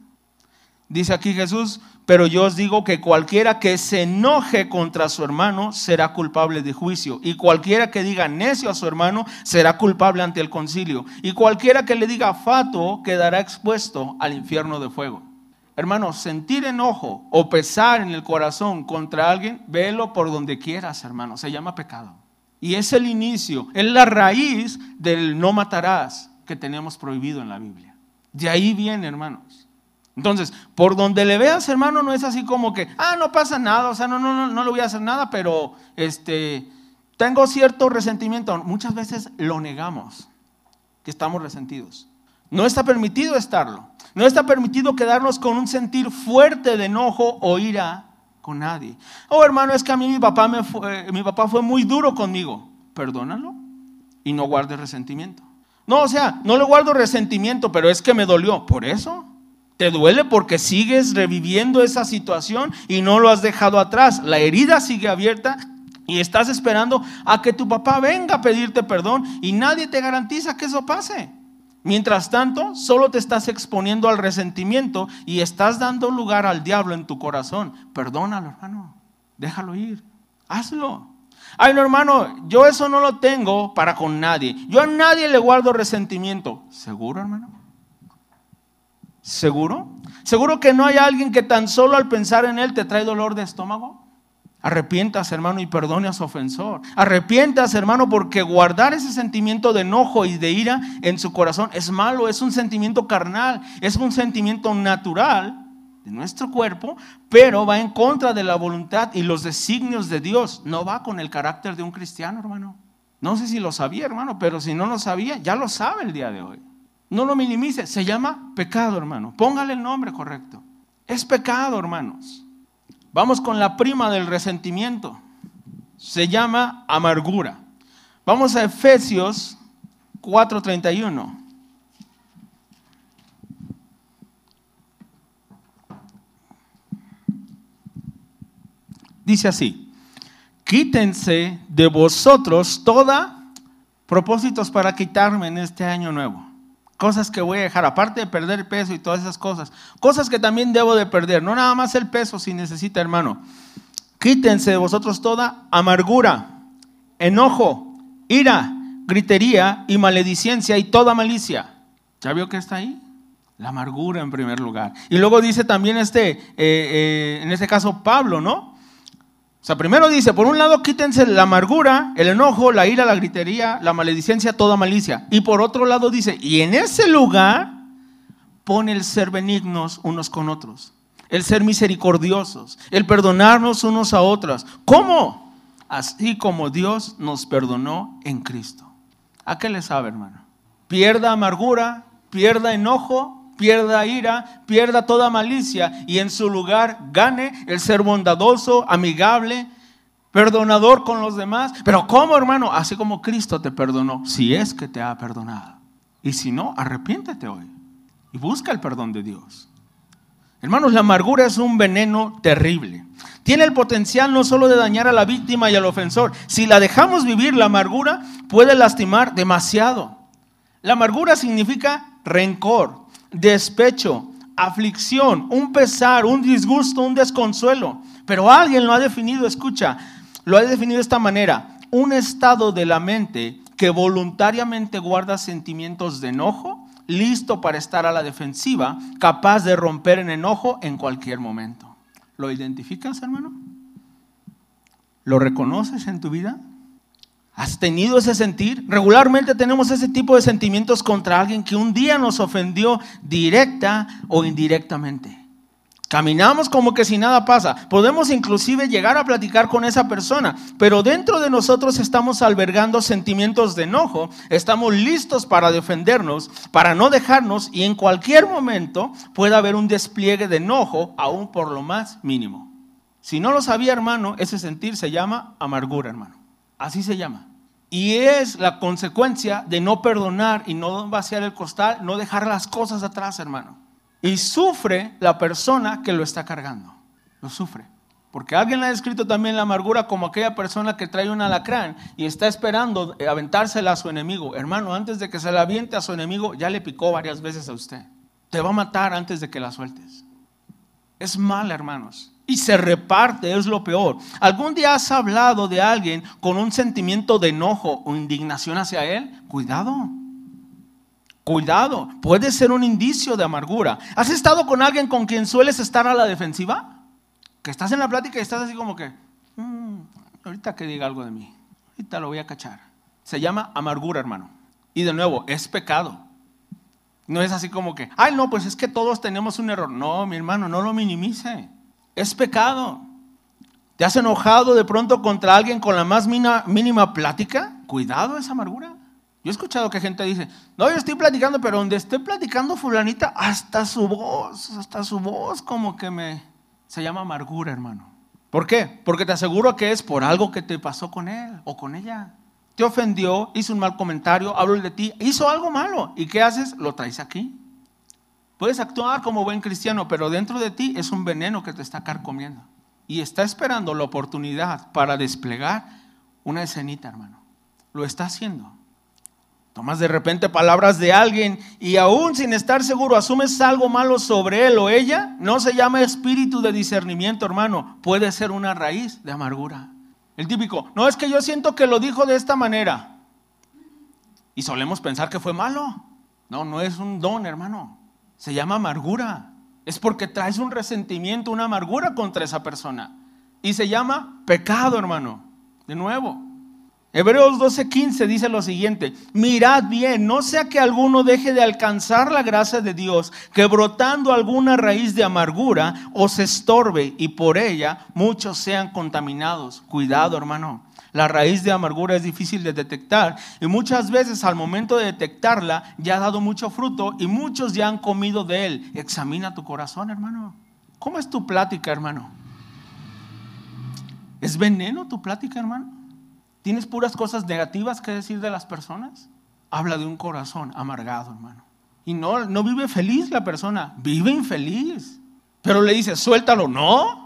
Dice aquí Jesús, pero yo os digo que cualquiera que se enoje contra su hermano será culpable de juicio. Y cualquiera que diga necio a su hermano será culpable ante el concilio. Y cualquiera que le diga fato quedará expuesto al infierno de fuego. Hermano, sentir enojo o pesar en el corazón contra alguien, velo por donde quieras, hermano. Se llama pecado. Y es el inicio, es la raíz del no matarás que tenemos prohibido en la Biblia. De ahí viene, hermanos. Entonces, por donde le veas, hermano, no es así como que, ah, no pasa nada, o sea, no, no, no, no le voy a hacer nada, pero este, tengo cierto resentimiento. Muchas veces lo negamos, que estamos resentidos. No está permitido estarlo. No está permitido quedarnos con un sentir fuerte de enojo o ira con nadie. Oh, hermano, es que a mí mi papá, me fue, mi papá fue muy duro conmigo. Perdónalo y no guardes resentimiento. No, o sea, no le guardo resentimiento, pero es que me dolió. Por eso te duele porque sigues reviviendo esa situación y no lo has dejado atrás. La herida sigue abierta y estás esperando a que tu papá venga a pedirte perdón y nadie te garantiza que eso pase. Mientras tanto, solo te estás exponiendo al resentimiento y estás dando lugar al diablo en tu corazón. Perdónalo, hermano. Déjalo ir. Hazlo. Ay, no, hermano, yo eso no lo tengo para con nadie. Yo a nadie le guardo resentimiento. ¿Seguro, hermano? ¿Seguro? ¿Seguro que no hay alguien que tan solo al pensar en él te trae dolor de estómago? Arrepientas, hermano, y perdone a su ofensor. Arrepientas, hermano, porque guardar ese sentimiento de enojo y de ira en su corazón es malo, es un sentimiento carnal, es un sentimiento natural de nuestro cuerpo, pero va en contra de la voluntad y los designios de Dios. No va con el carácter de un cristiano, hermano. No sé si lo sabía, hermano, pero si no lo sabía, ya lo sabe el día de hoy. No lo minimice, se llama pecado, hermano. Póngale el nombre correcto. Es pecado, hermanos. Vamos con la prima del resentimiento. Se llama amargura. Vamos a Efesios 4:31. Dice así, quítense de vosotros toda propósitos para quitarme en este año nuevo. Cosas que voy a dejar, aparte de perder peso y todas esas cosas. Cosas que también debo de perder. No nada más el peso si necesita, hermano. Quítense de vosotros toda amargura, enojo, ira, gritería y maledicencia y toda malicia. ¿Ya vio que está ahí? La amargura en primer lugar. Y luego dice también este, eh, eh, en este caso Pablo, ¿no? O sea, primero dice, por un lado quítense la amargura, el enojo, la ira, la gritería, la maledicencia, toda malicia. Y por otro lado dice, y en ese lugar pone el ser benignos unos con otros, el ser misericordiosos, el perdonarnos unos a otros. ¿Cómo? Así como Dios nos perdonó en Cristo. ¿A qué le sabe, hermano? Pierda amargura, pierda enojo, pierda ira, pierda toda malicia y en su lugar gane el ser bondadoso, amigable, perdonador con los demás. Pero ¿cómo, hermano? Así como Cristo te perdonó, si es que te ha perdonado. Y si no, arrepiéntete hoy y busca el perdón de Dios. Hermanos, la amargura es un veneno terrible. Tiene el potencial no solo de dañar a la víctima y al ofensor. Si la dejamos vivir, la amargura puede lastimar demasiado. La amargura significa rencor, despecho, aflicción, un pesar, un disgusto, un desconsuelo. Pero alguien lo ha definido, escucha, lo ha definido de esta manera, un estado de la mente que voluntariamente guarda sentimientos de enojo, listo para estar a la defensiva, capaz de romper en enojo en cualquier momento. ¿Lo identificas, hermano? ¿Lo reconoces en tu vida? ¿Has tenido ese sentir? Regularmente tenemos ese tipo de sentimientos contra alguien que un día nos ofendió directa o indirectamente. Caminamos como que si nada pasa. Podemos inclusive llegar a platicar con esa persona, pero dentro de nosotros estamos albergando sentimientos de enojo, estamos listos para defendernos, para no dejarnos y en cualquier momento puede haber un despliegue de enojo, aún por lo más mínimo. Si no lo sabía, hermano, ese sentir se llama amargura, hermano. Así se llama. Y es la consecuencia de no perdonar y no vaciar el costal, no dejar las cosas atrás, hermano. Y sufre la persona que lo está cargando. Lo sufre. Porque alguien ha descrito también la amargura como aquella persona que trae un alacrán y está esperando aventársela a su enemigo. Hermano, antes de que se la aviente a su enemigo, ya le picó varias veces a usted. Te va a matar antes de que la sueltes. Es mal, hermanos y se reparte, es lo peor. ¿Algún día has hablado de alguien con un sentimiento de enojo o indignación hacia él? Cuidado. Cuidado, puede ser un indicio de amargura. ¿Has estado con alguien con quien sueles estar a la defensiva? Que estás en la plática y estás así como que, mm, ahorita que diga algo de mí, ahorita lo voy a cachar. Se llama amargura, hermano. Y de nuevo, es pecado. No es así como que, ay, no, pues es que todos tenemos un error. No, mi hermano, no lo minimice. Es pecado. ¿Te has enojado de pronto contra alguien con la más mínima, plática? Cuidado esa amargura. Yo he escuchado que gente dice, no, yo estoy platicando, pero donde esté platicando fulanita, hasta su voz, hasta su voz como que me... Se llama amargura, hermano. ¿Por qué? Porque te aseguro que es por algo que te pasó con él o con ella. Te ofendió, hizo un mal comentario, habló de ti, hizo algo malo. ¿Y qué haces? Lo traes aquí. Puedes actuar como buen cristiano, pero dentro de ti es un veneno que te está carcomiendo. Y está esperando la oportunidad para desplegar una escenita, hermano. Lo está haciendo. Tomas de repente palabras de alguien y aún sin estar seguro asumes algo malo sobre él o ella. No se llama espíritu de discernimiento, hermano. Puede ser una raíz de amargura. El típico, no es que yo siento que lo dijo de esta manera. Y solemos pensar que fue malo. No, no es un don, hermano. Se llama amargura. Es porque traes un resentimiento, una amargura contra esa persona. Y se llama pecado, hermano. De nuevo. Hebreos 12:15 dice lo siguiente, mirad bien, no sea que alguno deje de alcanzar la gracia de Dios, que brotando alguna raíz de amargura os estorbe y por ella muchos sean contaminados. Cuidado, hermano. La raíz de amargura es difícil de detectar y muchas veces al momento de detectarla ya ha dado mucho fruto y muchos ya han comido de él. Examina tu corazón, hermano. ¿Cómo es tu plática, hermano? ¿Es veneno tu plática, hermano? ¿Tienes puras cosas negativas que decir de las personas? Habla de un corazón amargado, hermano. Y no, no vive feliz la persona, vive infeliz. Pero le dice, suéltalo. No,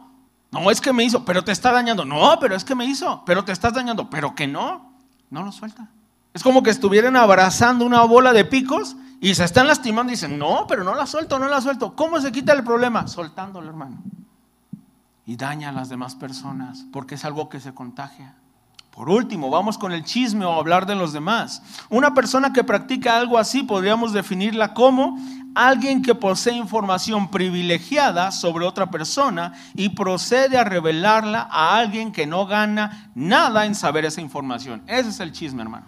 no es que me hizo, pero te está dañando. No, pero es que me hizo, pero te estás dañando. Pero que no, no lo suelta. Es como que estuvieran abrazando una bola de picos y se están lastimando y dicen, no, pero no la suelto, no la suelto. ¿Cómo se quita el problema? Soltándolo, hermano. Y daña a las demás personas porque es algo que se contagia. Por último, vamos con el chisme o hablar de los demás. Una persona que practica algo así podríamos definirla como alguien que posee información privilegiada sobre otra persona y procede a revelarla a alguien que no gana nada en saber esa información. Ese es el chisme, hermano.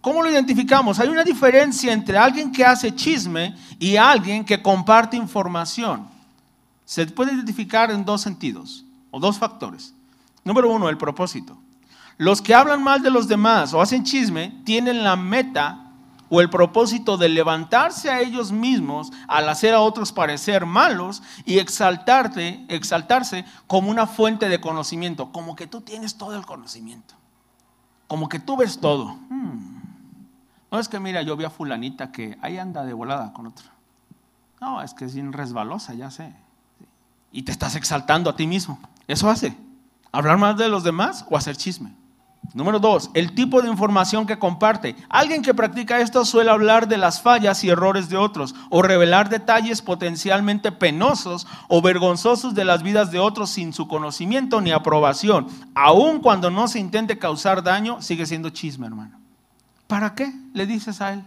¿Cómo lo identificamos? Hay una diferencia entre alguien que hace chisme y alguien que comparte información. Se puede identificar en dos sentidos o dos factores. Número uno, el propósito. Los que hablan mal de los demás o hacen chisme tienen la meta o el propósito de levantarse a ellos mismos al hacer a otros parecer malos y exaltarte, exaltarse como una fuente de conocimiento, como que tú tienes todo el conocimiento, como que tú ves todo. Hmm. No es que mira, yo vi a fulanita que ahí anda de volada con otra. No, es que es bien resbalosa, ya sé. Y te estás exaltando a ti mismo. Eso hace. ¿Hablar más de los demás o hacer chisme? Número dos, el tipo de información que comparte. Alguien que practica esto suele hablar de las fallas y errores de otros o revelar detalles potencialmente penosos o vergonzosos de las vidas de otros sin su conocimiento ni aprobación. Aun cuando no se intente causar daño, sigue siendo chisme, hermano. ¿Para qué le dices a él?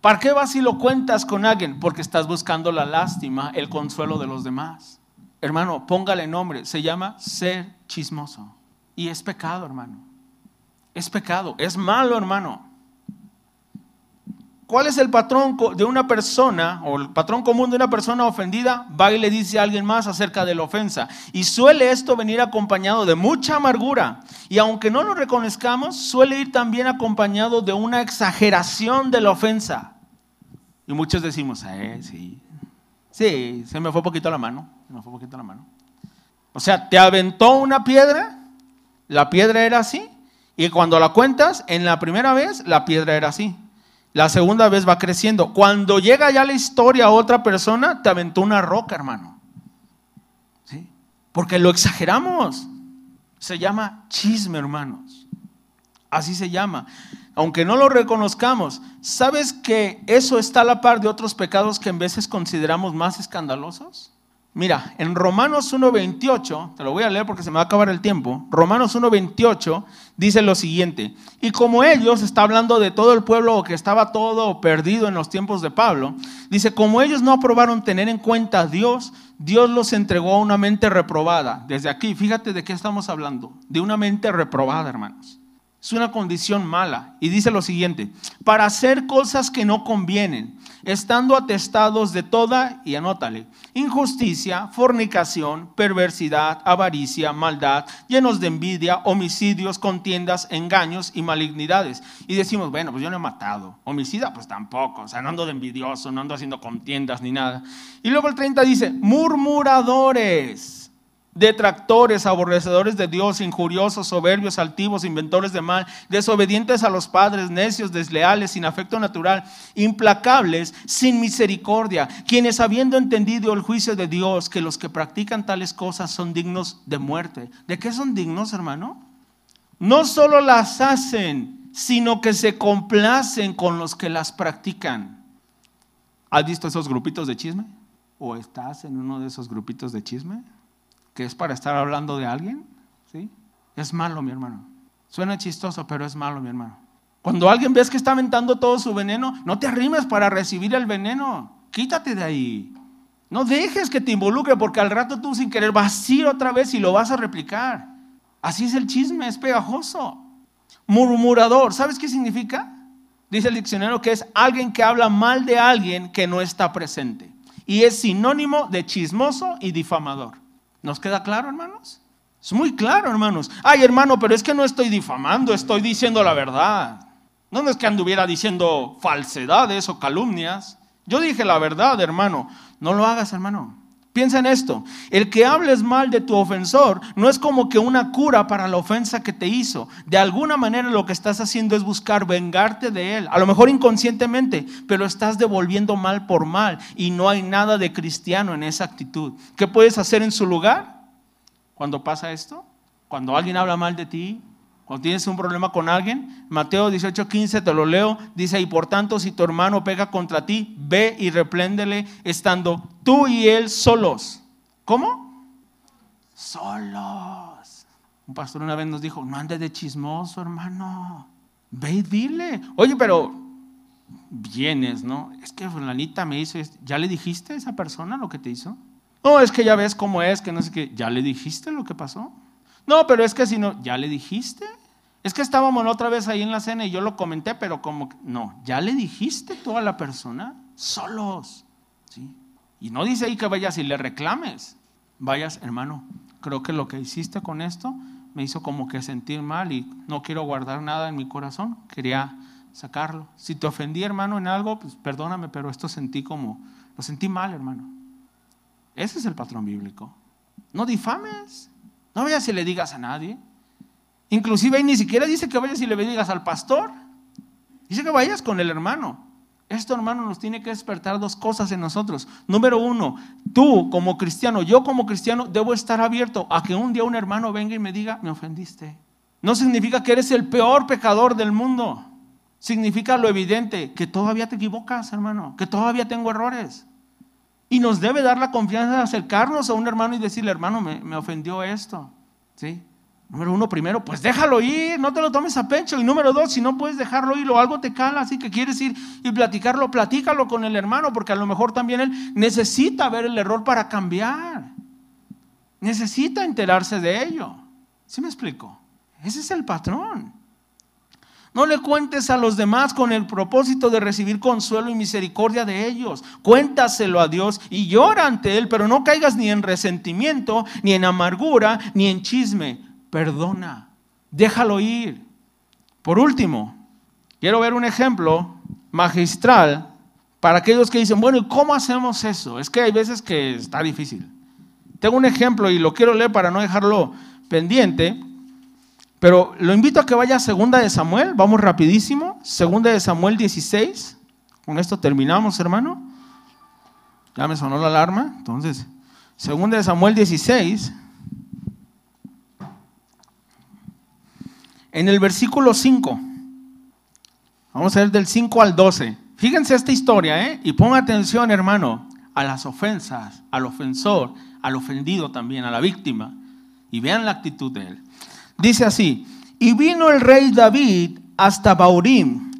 ¿Para qué vas y lo cuentas con alguien? Porque estás buscando la lástima, el consuelo de los demás. Hermano, póngale nombre. Se llama ser chismoso. Y es pecado, hermano. Es pecado. Es malo, hermano. ¿Cuál es el patrón de una persona o el patrón común de una persona ofendida? Va y le dice a alguien más acerca de la ofensa. Y suele esto venir acompañado de mucha amargura. Y aunque no lo reconozcamos, suele ir también acompañado de una exageración de la ofensa. Y muchos decimos, eh, sí, sí, se me fue poquito la mano me fue poquito la mano. O sea, te aventó una piedra, la piedra era así, y cuando la cuentas, en la primera vez, la piedra era así. La segunda vez va creciendo. Cuando llega ya la historia a otra persona, te aventó una roca, hermano. ¿Sí? Porque lo exageramos. Se llama chisme, hermanos. Así se llama. Aunque no lo reconozcamos, ¿sabes que eso está a la par de otros pecados que en veces consideramos más escandalosos? Mira, en Romanos 1.28, te lo voy a leer porque se me va a acabar el tiempo, Romanos 1.28 dice lo siguiente, y como ellos, está hablando de todo el pueblo que estaba todo perdido en los tiempos de Pablo, dice, como ellos no aprobaron tener en cuenta a Dios, Dios los entregó a una mente reprobada. Desde aquí, fíjate de qué estamos hablando, de una mente reprobada, hermanos. Es una condición mala. Y dice lo siguiente, para hacer cosas que no convienen, estando atestados de toda, y anótale, injusticia, fornicación, perversidad, avaricia, maldad, llenos de envidia, homicidios, contiendas, engaños y malignidades. Y decimos, bueno, pues yo no he matado. Homicida, pues tampoco. O sea, no ando de envidioso, no ando haciendo contiendas ni nada. Y luego el 30 dice, murmuradores detractores, aborrecedores de Dios, injuriosos, soberbios, altivos, inventores de mal, desobedientes a los padres, necios, desleales, sin afecto natural, implacables, sin misericordia, quienes habiendo entendido el juicio de Dios, que los que practican tales cosas son dignos de muerte. ¿De qué son dignos, hermano? No solo las hacen, sino que se complacen con los que las practican. ¿Has visto esos grupitos de chisme? ¿O estás en uno de esos grupitos de chisme? Que es para estar hablando de alguien, ¿sí? Es malo, mi hermano. Suena chistoso, pero es malo, mi hermano. Cuando alguien ves que está aventando todo su veneno, no te arrimes para recibir el veneno. Quítate de ahí. No dejes que te involucre porque al rato tú sin querer vas a ir otra vez y lo vas a replicar. Así es el chisme, es pegajoso. Murmurador, ¿sabes qué significa? Dice el diccionario que es alguien que habla mal de alguien que no está presente. Y es sinónimo de chismoso y difamador. ¿Nos queda claro, hermanos? Es muy claro, hermanos. Ay, hermano, pero es que no estoy difamando, estoy diciendo la verdad. No es que anduviera diciendo falsedades o calumnias. Yo dije la verdad, hermano. No lo hagas, hermano. Piensa en esto. El que hables mal de tu ofensor no es como que una cura para la ofensa que te hizo. De alguna manera lo que estás haciendo es buscar vengarte de él. A lo mejor inconscientemente, pero estás devolviendo mal por mal. Y no hay nada de cristiano en esa actitud. ¿Qué puedes hacer en su lugar cuando pasa esto? Cuando alguien habla mal de ti, cuando tienes un problema con alguien, Mateo 18:15 te lo leo, dice, y por tanto si tu hermano pega contra ti, ve y repléndele estando tú y él solos. ¿Cómo? Solos. Un pastor una vez nos dijo, no andes de chismoso, hermano. Ve y dile. Oye, pero vienes, ¿no? Es que fulanita me dice, ¿ya le dijiste a esa persona lo que te hizo? No, es que ya ves cómo es, que no sé qué. ¿Ya le dijiste lo que pasó? No, pero es que si no, ¿ya le dijiste? Es que estábamos otra vez ahí en la cena y yo lo comenté, pero como, no, ¿ya le dijiste tú a la persona? Solos. ¿sí? Y no dice ahí que vayas y le reclames. Vayas, hermano, creo que lo que hiciste con esto me hizo como que sentir mal y no quiero guardar nada en mi corazón. Quería sacarlo. Si te ofendí, hermano, en algo, pues perdóname, pero esto sentí como, lo sentí mal, hermano. Ese es el patrón bíblico. No difames. No vayas y le digas a nadie. Inclusive ahí ni siquiera dice que vayas y le digas al pastor. Dice que vayas con el hermano. Esto, hermano, nos tiene que despertar dos cosas en nosotros. Número uno, tú como cristiano, yo como cristiano, debo estar abierto a que un día un hermano venga y me diga, me ofendiste. No significa que eres el peor pecador del mundo. Significa lo evidente, que todavía te equivocas, hermano, que todavía tengo errores. Y nos debe dar la confianza de acercarnos a un hermano y decirle, hermano, me, ofendió esto. ¿Sí? Número uno, primero, pues déjalo ir, no te lo tomes a pecho. Y número dos, si no puedes dejarlo ir o algo te cala, así que quieres ir y platicarlo, platícalo con el hermano, porque a lo mejor también él necesita ver el error para cambiar. Necesita enterarse de ello. ¿Sí me explico? Ese es el patrón. No le cuentes a los demás con el propósito de recibir consuelo y misericordia de ellos. Cuéntaselo a Dios y llora ante Él, pero no caigas ni en resentimiento, ni en amargura, ni en chisme. Perdona, déjalo ir. Por último, quiero ver un ejemplo magistral para aquellos que dicen, bueno, ¿y cómo hacemos eso? Es que hay veces que está difícil. Tengo un ejemplo y lo quiero leer para no dejarlo pendiente. Pero lo invito a que vaya a Segunda de Samuel, vamos rapidísimo, Segunda de Samuel 16. Con esto terminamos, hermano. Ya me sonó la alarma, entonces, Segunda de Samuel 16. En el versículo 5. Vamos a ver del 5 al 12. Fíjense esta historia, ¿eh? Y ponga atención, hermano, a las ofensas, al ofensor, al ofendido también, a la víctima. Y vean la actitud de él. Dice así, y vino el rey David hasta Baurim,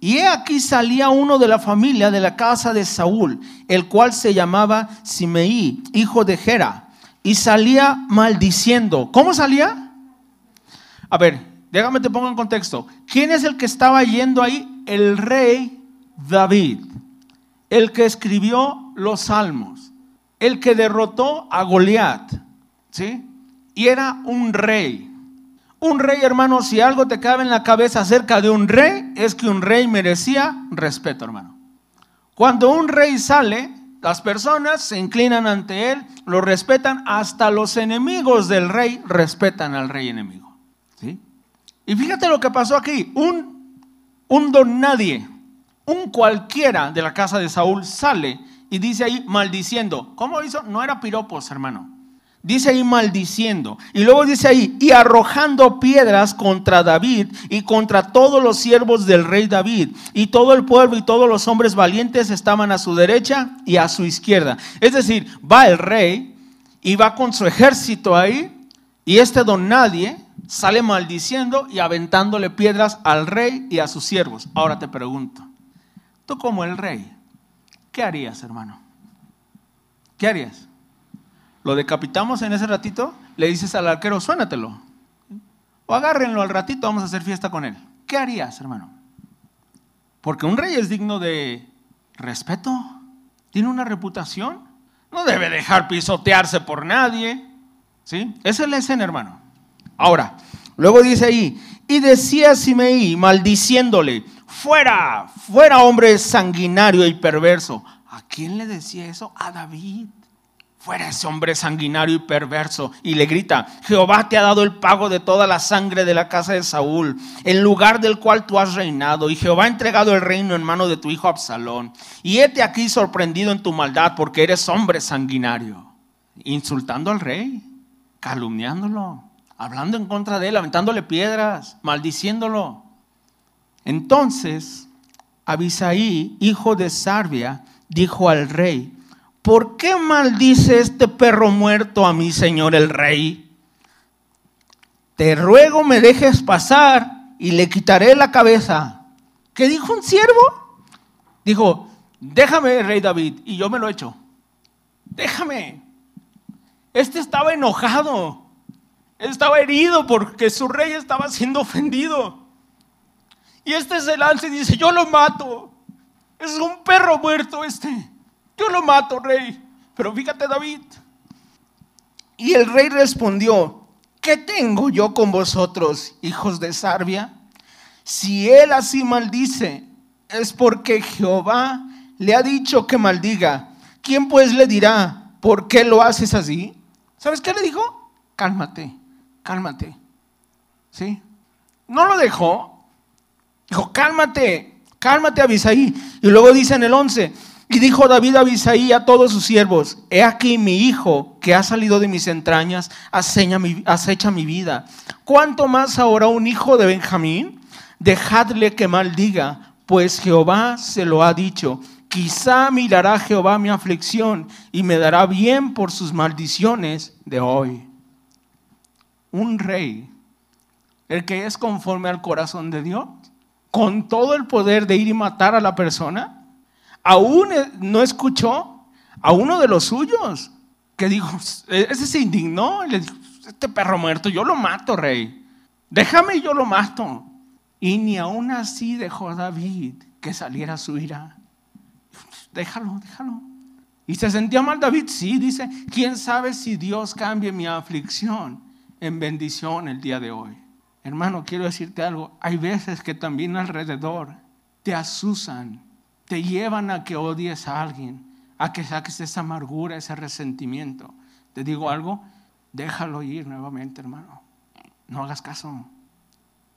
y he aquí salía uno de la familia de la casa de Saúl, el cual se llamaba Simeí, hijo de Gera, y salía maldiciendo. ¿Cómo salía? A ver, déjame te pongo en contexto. ¿Quién es el que estaba yendo ahí? El rey David, el que escribió los salmos, el que derrotó a Goliat, ¿sí? Y era un rey. Un rey, hermano, si algo te cabe en la cabeza acerca de un rey, es que un rey merecía respeto, hermano. Cuando un rey sale, las personas se inclinan ante él, lo respetan, hasta los enemigos del rey respetan al rey enemigo. ¿sí? Y fíjate lo que pasó aquí, un, un don nadie, un cualquiera de la casa de Saúl sale y dice ahí maldiciendo. ¿Cómo hizo? No era piropos, hermano. Dice ahí maldiciendo. Y luego dice ahí, y arrojando piedras contra David y contra todos los siervos del rey David. Y todo el pueblo y todos los hombres valientes estaban a su derecha y a su izquierda. Es decir, va el rey y va con su ejército ahí. Y este don nadie sale maldiciendo y aventándole piedras al rey y a sus siervos. Ahora te pregunto, tú como el rey, ¿qué harías, hermano? ¿Qué harías? Lo decapitamos en ese ratito, le dices al arquero, suénatelo. O agárrenlo al ratito, vamos a hacer fiesta con él. ¿Qué harías, hermano? Porque un rey es digno de respeto, tiene una reputación, no debe dejar pisotearse por nadie. ¿Sí? Esa es la escena, hermano. Ahora, luego dice ahí, y decía Simeí, maldiciéndole, fuera, fuera hombre sanguinario y perverso. ¿A quién le decía eso? A David. Fuera ese hombre sanguinario y perverso. Y le grita, Jehová te ha dado el pago de toda la sangre de la casa de Saúl, en lugar del cual tú has reinado. Y Jehová ha entregado el reino en mano de tu hijo Absalón. Y hete aquí sorprendido en tu maldad, porque eres hombre sanguinario. Insultando al rey, calumniándolo, hablando en contra de él, aventándole piedras, maldiciéndolo. Entonces, Abisaí, hijo de Sarbia, dijo al rey, ¿por qué maldice este perro muerto a mi señor el rey? Te ruego me dejes pasar y le quitaré la cabeza. ¿Qué dijo un siervo? Dijo, déjame, rey David, y yo me lo echo. Déjame. Este estaba enojado. Estaba herido porque su rey estaba siendo ofendido. Y este se lanza y dice, yo lo mato. Es un perro muerto este. Yo lo mato, rey. Pero fíjate, David. Y el rey respondió, ¿qué tengo yo con vosotros, hijos de Sarbia? Si él así maldice, es porque Jehová le ha dicho que maldiga. ¿Quién pues le dirá, ¿por qué lo haces así? ¿Sabes qué le dijo? Cálmate, cálmate. ¿Sí? No lo dejó. Dijo, cálmate, cálmate, Abisaí. Y luego dice en el 11, y dijo David a Abisaí a todos sus siervos, he aquí mi hijo que ha salido de mis entrañas, acecha mi, acecha mi vida. ¿Cuánto más ahora un hijo de Benjamín? Dejadle que maldiga, pues Jehová se lo ha dicho. Quizá mirará Jehová mi aflicción y me dará bien por sus maldiciones de hoy. Un rey, el que es conforme al corazón de Dios, con todo el poder de ir y matar a la persona, aún no escuchó a uno de los suyos que dijo, ese se indignó, le dijo, este perro muerto, yo lo mato, rey. Déjame y yo lo mato. Y ni aún así dejó David que saliera su ira. Déjalo, déjalo. ¿Y se sentía mal David? Sí, dice, ¿quién sabe si Dios cambie mi aflicción en bendición el día de hoy? Hermano, quiero decirte algo. Hay veces que también alrededor te asusan te llevan a que odies a alguien, a que saques esa amargura, ese resentimiento. Te digo algo, déjalo ir nuevamente, hermano. No hagas caso.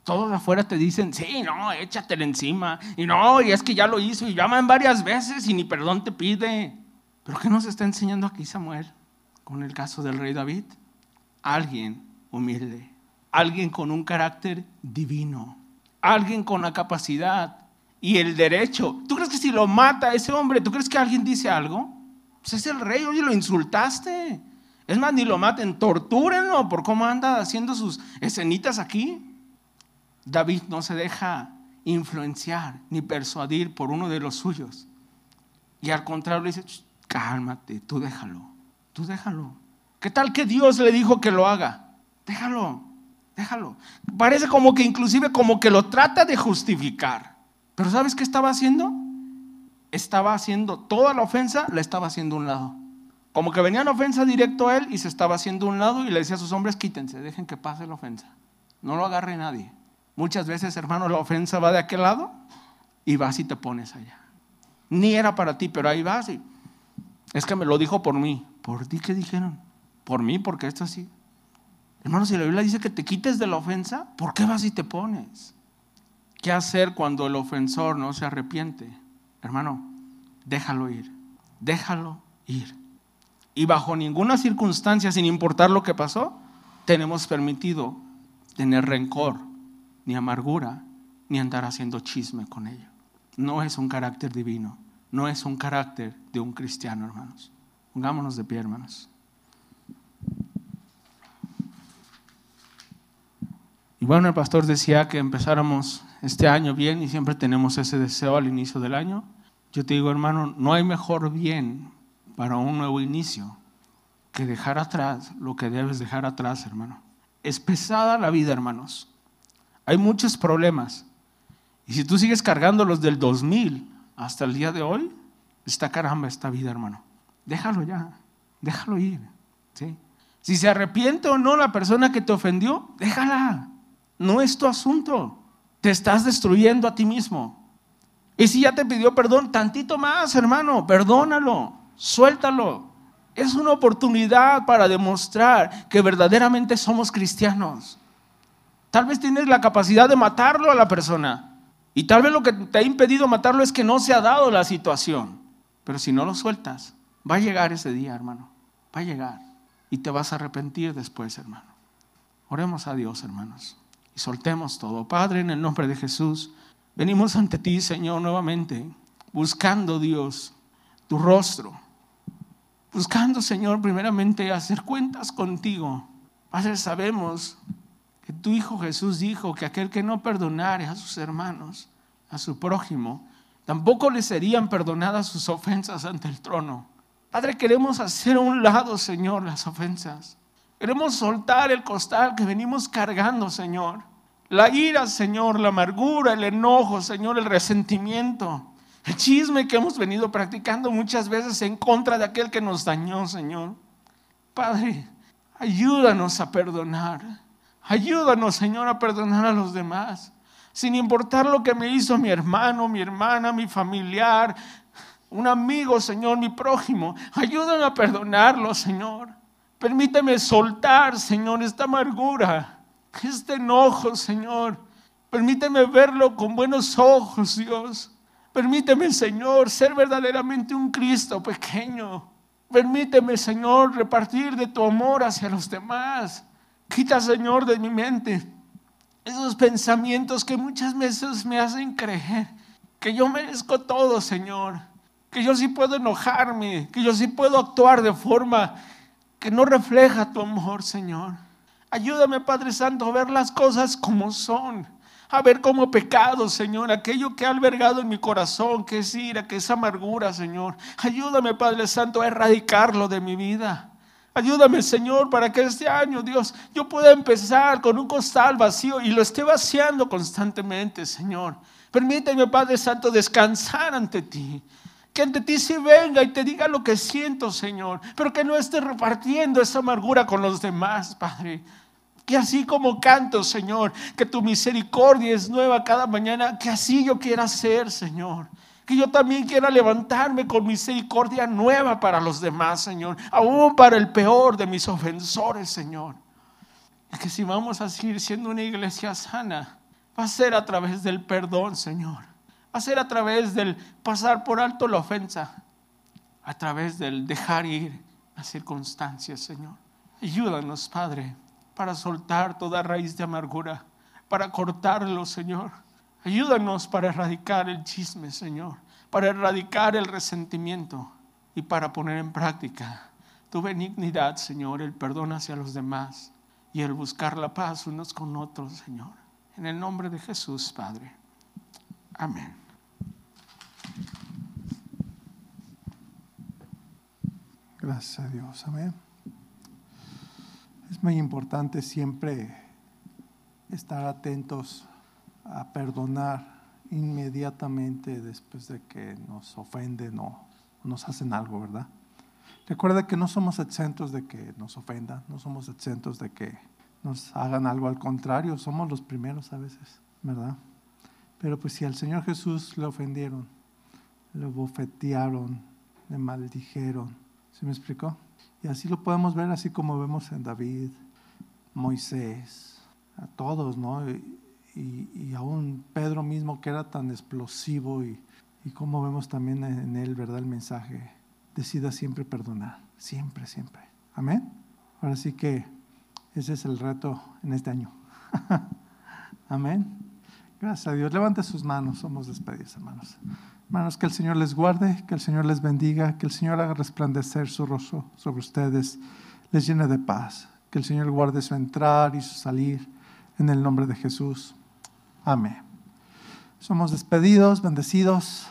Todos afuera te dicen, sí, no, échatele encima. Y no, y es que ya lo hizo y llaman varias veces y ni perdón te pide. Pero ¿qué nos está enseñando aquí Samuel con el caso del rey David? Alguien humilde, alguien con un carácter divino, alguien con la capacidad y el derecho. ¿Tú crees que si lo mata ese hombre, tú crees que alguien dice algo? Pues es el rey, oye, lo insultaste. Es más, ni lo maten, tortúrenlo por cómo anda haciendo sus escenitas aquí. David no se deja influenciar ni persuadir por uno de los suyos. Y al contrario dice, cálmate, tú déjalo, tú déjalo. ¿Qué tal que Dios le dijo que lo haga? Déjalo, déjalo. Parece como que inclusive como que lo trata de justificar. Pero ¿sabes qué estaba haciendo? Estaba haciendo toda la ofensa, la estaba haciendo a un lado. Como que venía la ofensa directo a él y se estaba haciendo a un lado y le decía a sus hombres, quítense, dejen que pase la ofensa. No lo agarre nadie. Muchas veces, hermano, la ofensa va de aquel lado y vas y te pones allá. Ni era para ti, pero ahí vas y es que me lo dijo por mí. ¿Por ti qué dijeron? Por mí, porque esto así. Hermano, si la Biblia dice que te quites de la ofensa, ¿por qué vas y te pones? ¿Qué hacer cuando el ofensor no se arrepiente? Hermano, déjalo ir, déjalo ir. Y bajo ninguna circunstancia, sin importar lo que pasó, tenemos permitido tener rencor, ni amargura, ni andar haciendo chisme con ello. No es un carácter divino, no es un carácter de un cristiano, hermanos. Pongámonos de pie, hermanos. Y bueno, el pastor decía que empezáramos este año bien y siempre tenemos ese deseo al inicio del año. Yo te digo, hermano, no hay mejor bien para un nuevo inicio que dejar atrás lo que debes dejar atrás, hermano. Es pesada la vida, hermanos. Hay muchos problemas. Y si tú sigues cargando los del 2000 hasta el día de hoy, está caramba esta vida, hermano. Déjalo ya, déjalo ir. ¿sí? Si se arrepiente o no la persona que te ofendió, déjala. No es tu asunto. Te estás destruyendo a ti mismo. Y si ya te pidió perdón, tantito más, hermano, perdónalo, suéltalo. Es una oportunidad para demostrar que verdaderamente somos cristianos. Tal vez tienes la capacidad de matarlo a la persona. Y tal vez lo que te ha impedido matarlo es que no se ha dado la situación. Pero si no lo sueltas, va a llegar ese día, hermano. Va a llegar. Y te vas a arrepentir después, hermano. Oremos a Dios, hermanos y soltemos todo. Padre, en el nombre de Jesús, venimos ante ti, Señor, nuevamente, buscando, Dios, tu rostro. Buscando, Señor, primeramente hacer cuentas contigo. Padre, sabemos que tu Hijo Jesús dijo que aquel que no perdonare a sus hermanos, a su prójimo, tampoco le serían perdonadas sus ofensas ante el trono. Padre, queremos hacer a un lado, Señor, las ofensas. Queremos soltar el costal que venimos cargando, Señor. La ira, Señor, la amargura, el enojo, Señor, el resentimiento, el chisme que hemos venido practicando muchas veces en contra de aquel que nos dañó, Señor. Padre, ayúdanos a perdonar. Ayúdanos, Señor, a perdonar a los demás. Sin importar lo que me hizo mi hermano, mi hermana, mi familiar, un amigo, Señor, mi prójimo. Ayúdame a perdonarlo, Señor. Permíteme soltar, Señor, esta amargura, este enojo, Señor. Permíteme verlo con buenos ojos, Dios. Permíteme, Señor, ser verdaderamente un Cristo pequeño. Permíteme, Señor, repartir de tu amor hacia los demás. Quita, Señor, de mi mente esos pensamientos que muchas veces me hacen creer que yo merezco todo, Señor. Que yo sí puedo enojarme, que yo sí puedo actuar de forma que no refleja tu amor, Señor. Ayúdame, Padre Santo, a ver las cosas como son, a ver como pecado, Señor, aquello que ha albergado en mi corazón, que es ira, que es amargura, Señor. Ayúdame, Padre Santo, a erradicarlo de mi vida. Ayúdame, Señor, para que este año, Dios, yo pueda empezar con un costal vacío y lo esté vaciando constantemente, Señor. Permíteme, Padre Santo, descansar ante ti que ante ti se venga y te diga lo que siento, Señor, pero que no esté repartiendo esa amargura con los demás, Padre. Que así como canto, Señor, que tu misericordia es nueva cada mañana, que así yo quiera ser, Señor. Que yo también quiera levantarme con misericordia nueva para los demás, Señor, aún para el peor de mis ofensores, Señor. Y que si vamos a seguir siendo una iglesia sana, va a ser a través del perdón, Señor hacer a través del pasar por alto la ofensa, a través del dejar ir las circunstancias, Señor. Ayúdanos, Padre, para soltar toda raíz de amargura, para cortarlo, Señor. Ayúdanos para erradicar el chisme, Señor, para erradicar el resentimiento y para poner en práctica tu benignidad, Señor, el perdón hacia los demás y el buscar la paz unos con otros, Señor. En el nombre de Jesús, Padre. Amén. Gracias a Dios, amén. Es muy importante siempre estar atentos a perdonar inmediatamente después de que nos ofenden o nos hacen algo, ¿verdad? Recuerda que no somos exentos de que nos ofendan, no somos exentos de que nos hagan algo, al contrario, somos los primeros a veces, ¿verdad? Pero pues si al Señor Jesús le ofendieron, le bofetearon, le maldijeron, ¿Se me explicó? Y así lo podemos ver, así como vemos en David, Moisés, a todos, ¿no? Y, y, aún Pedro mismo que era tan explosivo y, y como vemos también en él, ¿verdad? El mensaje, decida siempre perdonar, siempre, siempre. Amén. Ahora sí que ese es el reto en este año. Amén. Gracias a Dios. Levante sus manos, somos despedidos, hermanos. Hermanos, que el Señor les guarde, que el Señor les bendiga, que el Señor haga resplandecer su rostro sobre ustedes, les llene de paz, que el Señor guarde su entrar y su salir en el nombre de Jesús. Amén. Somos despedidos, bendecidos.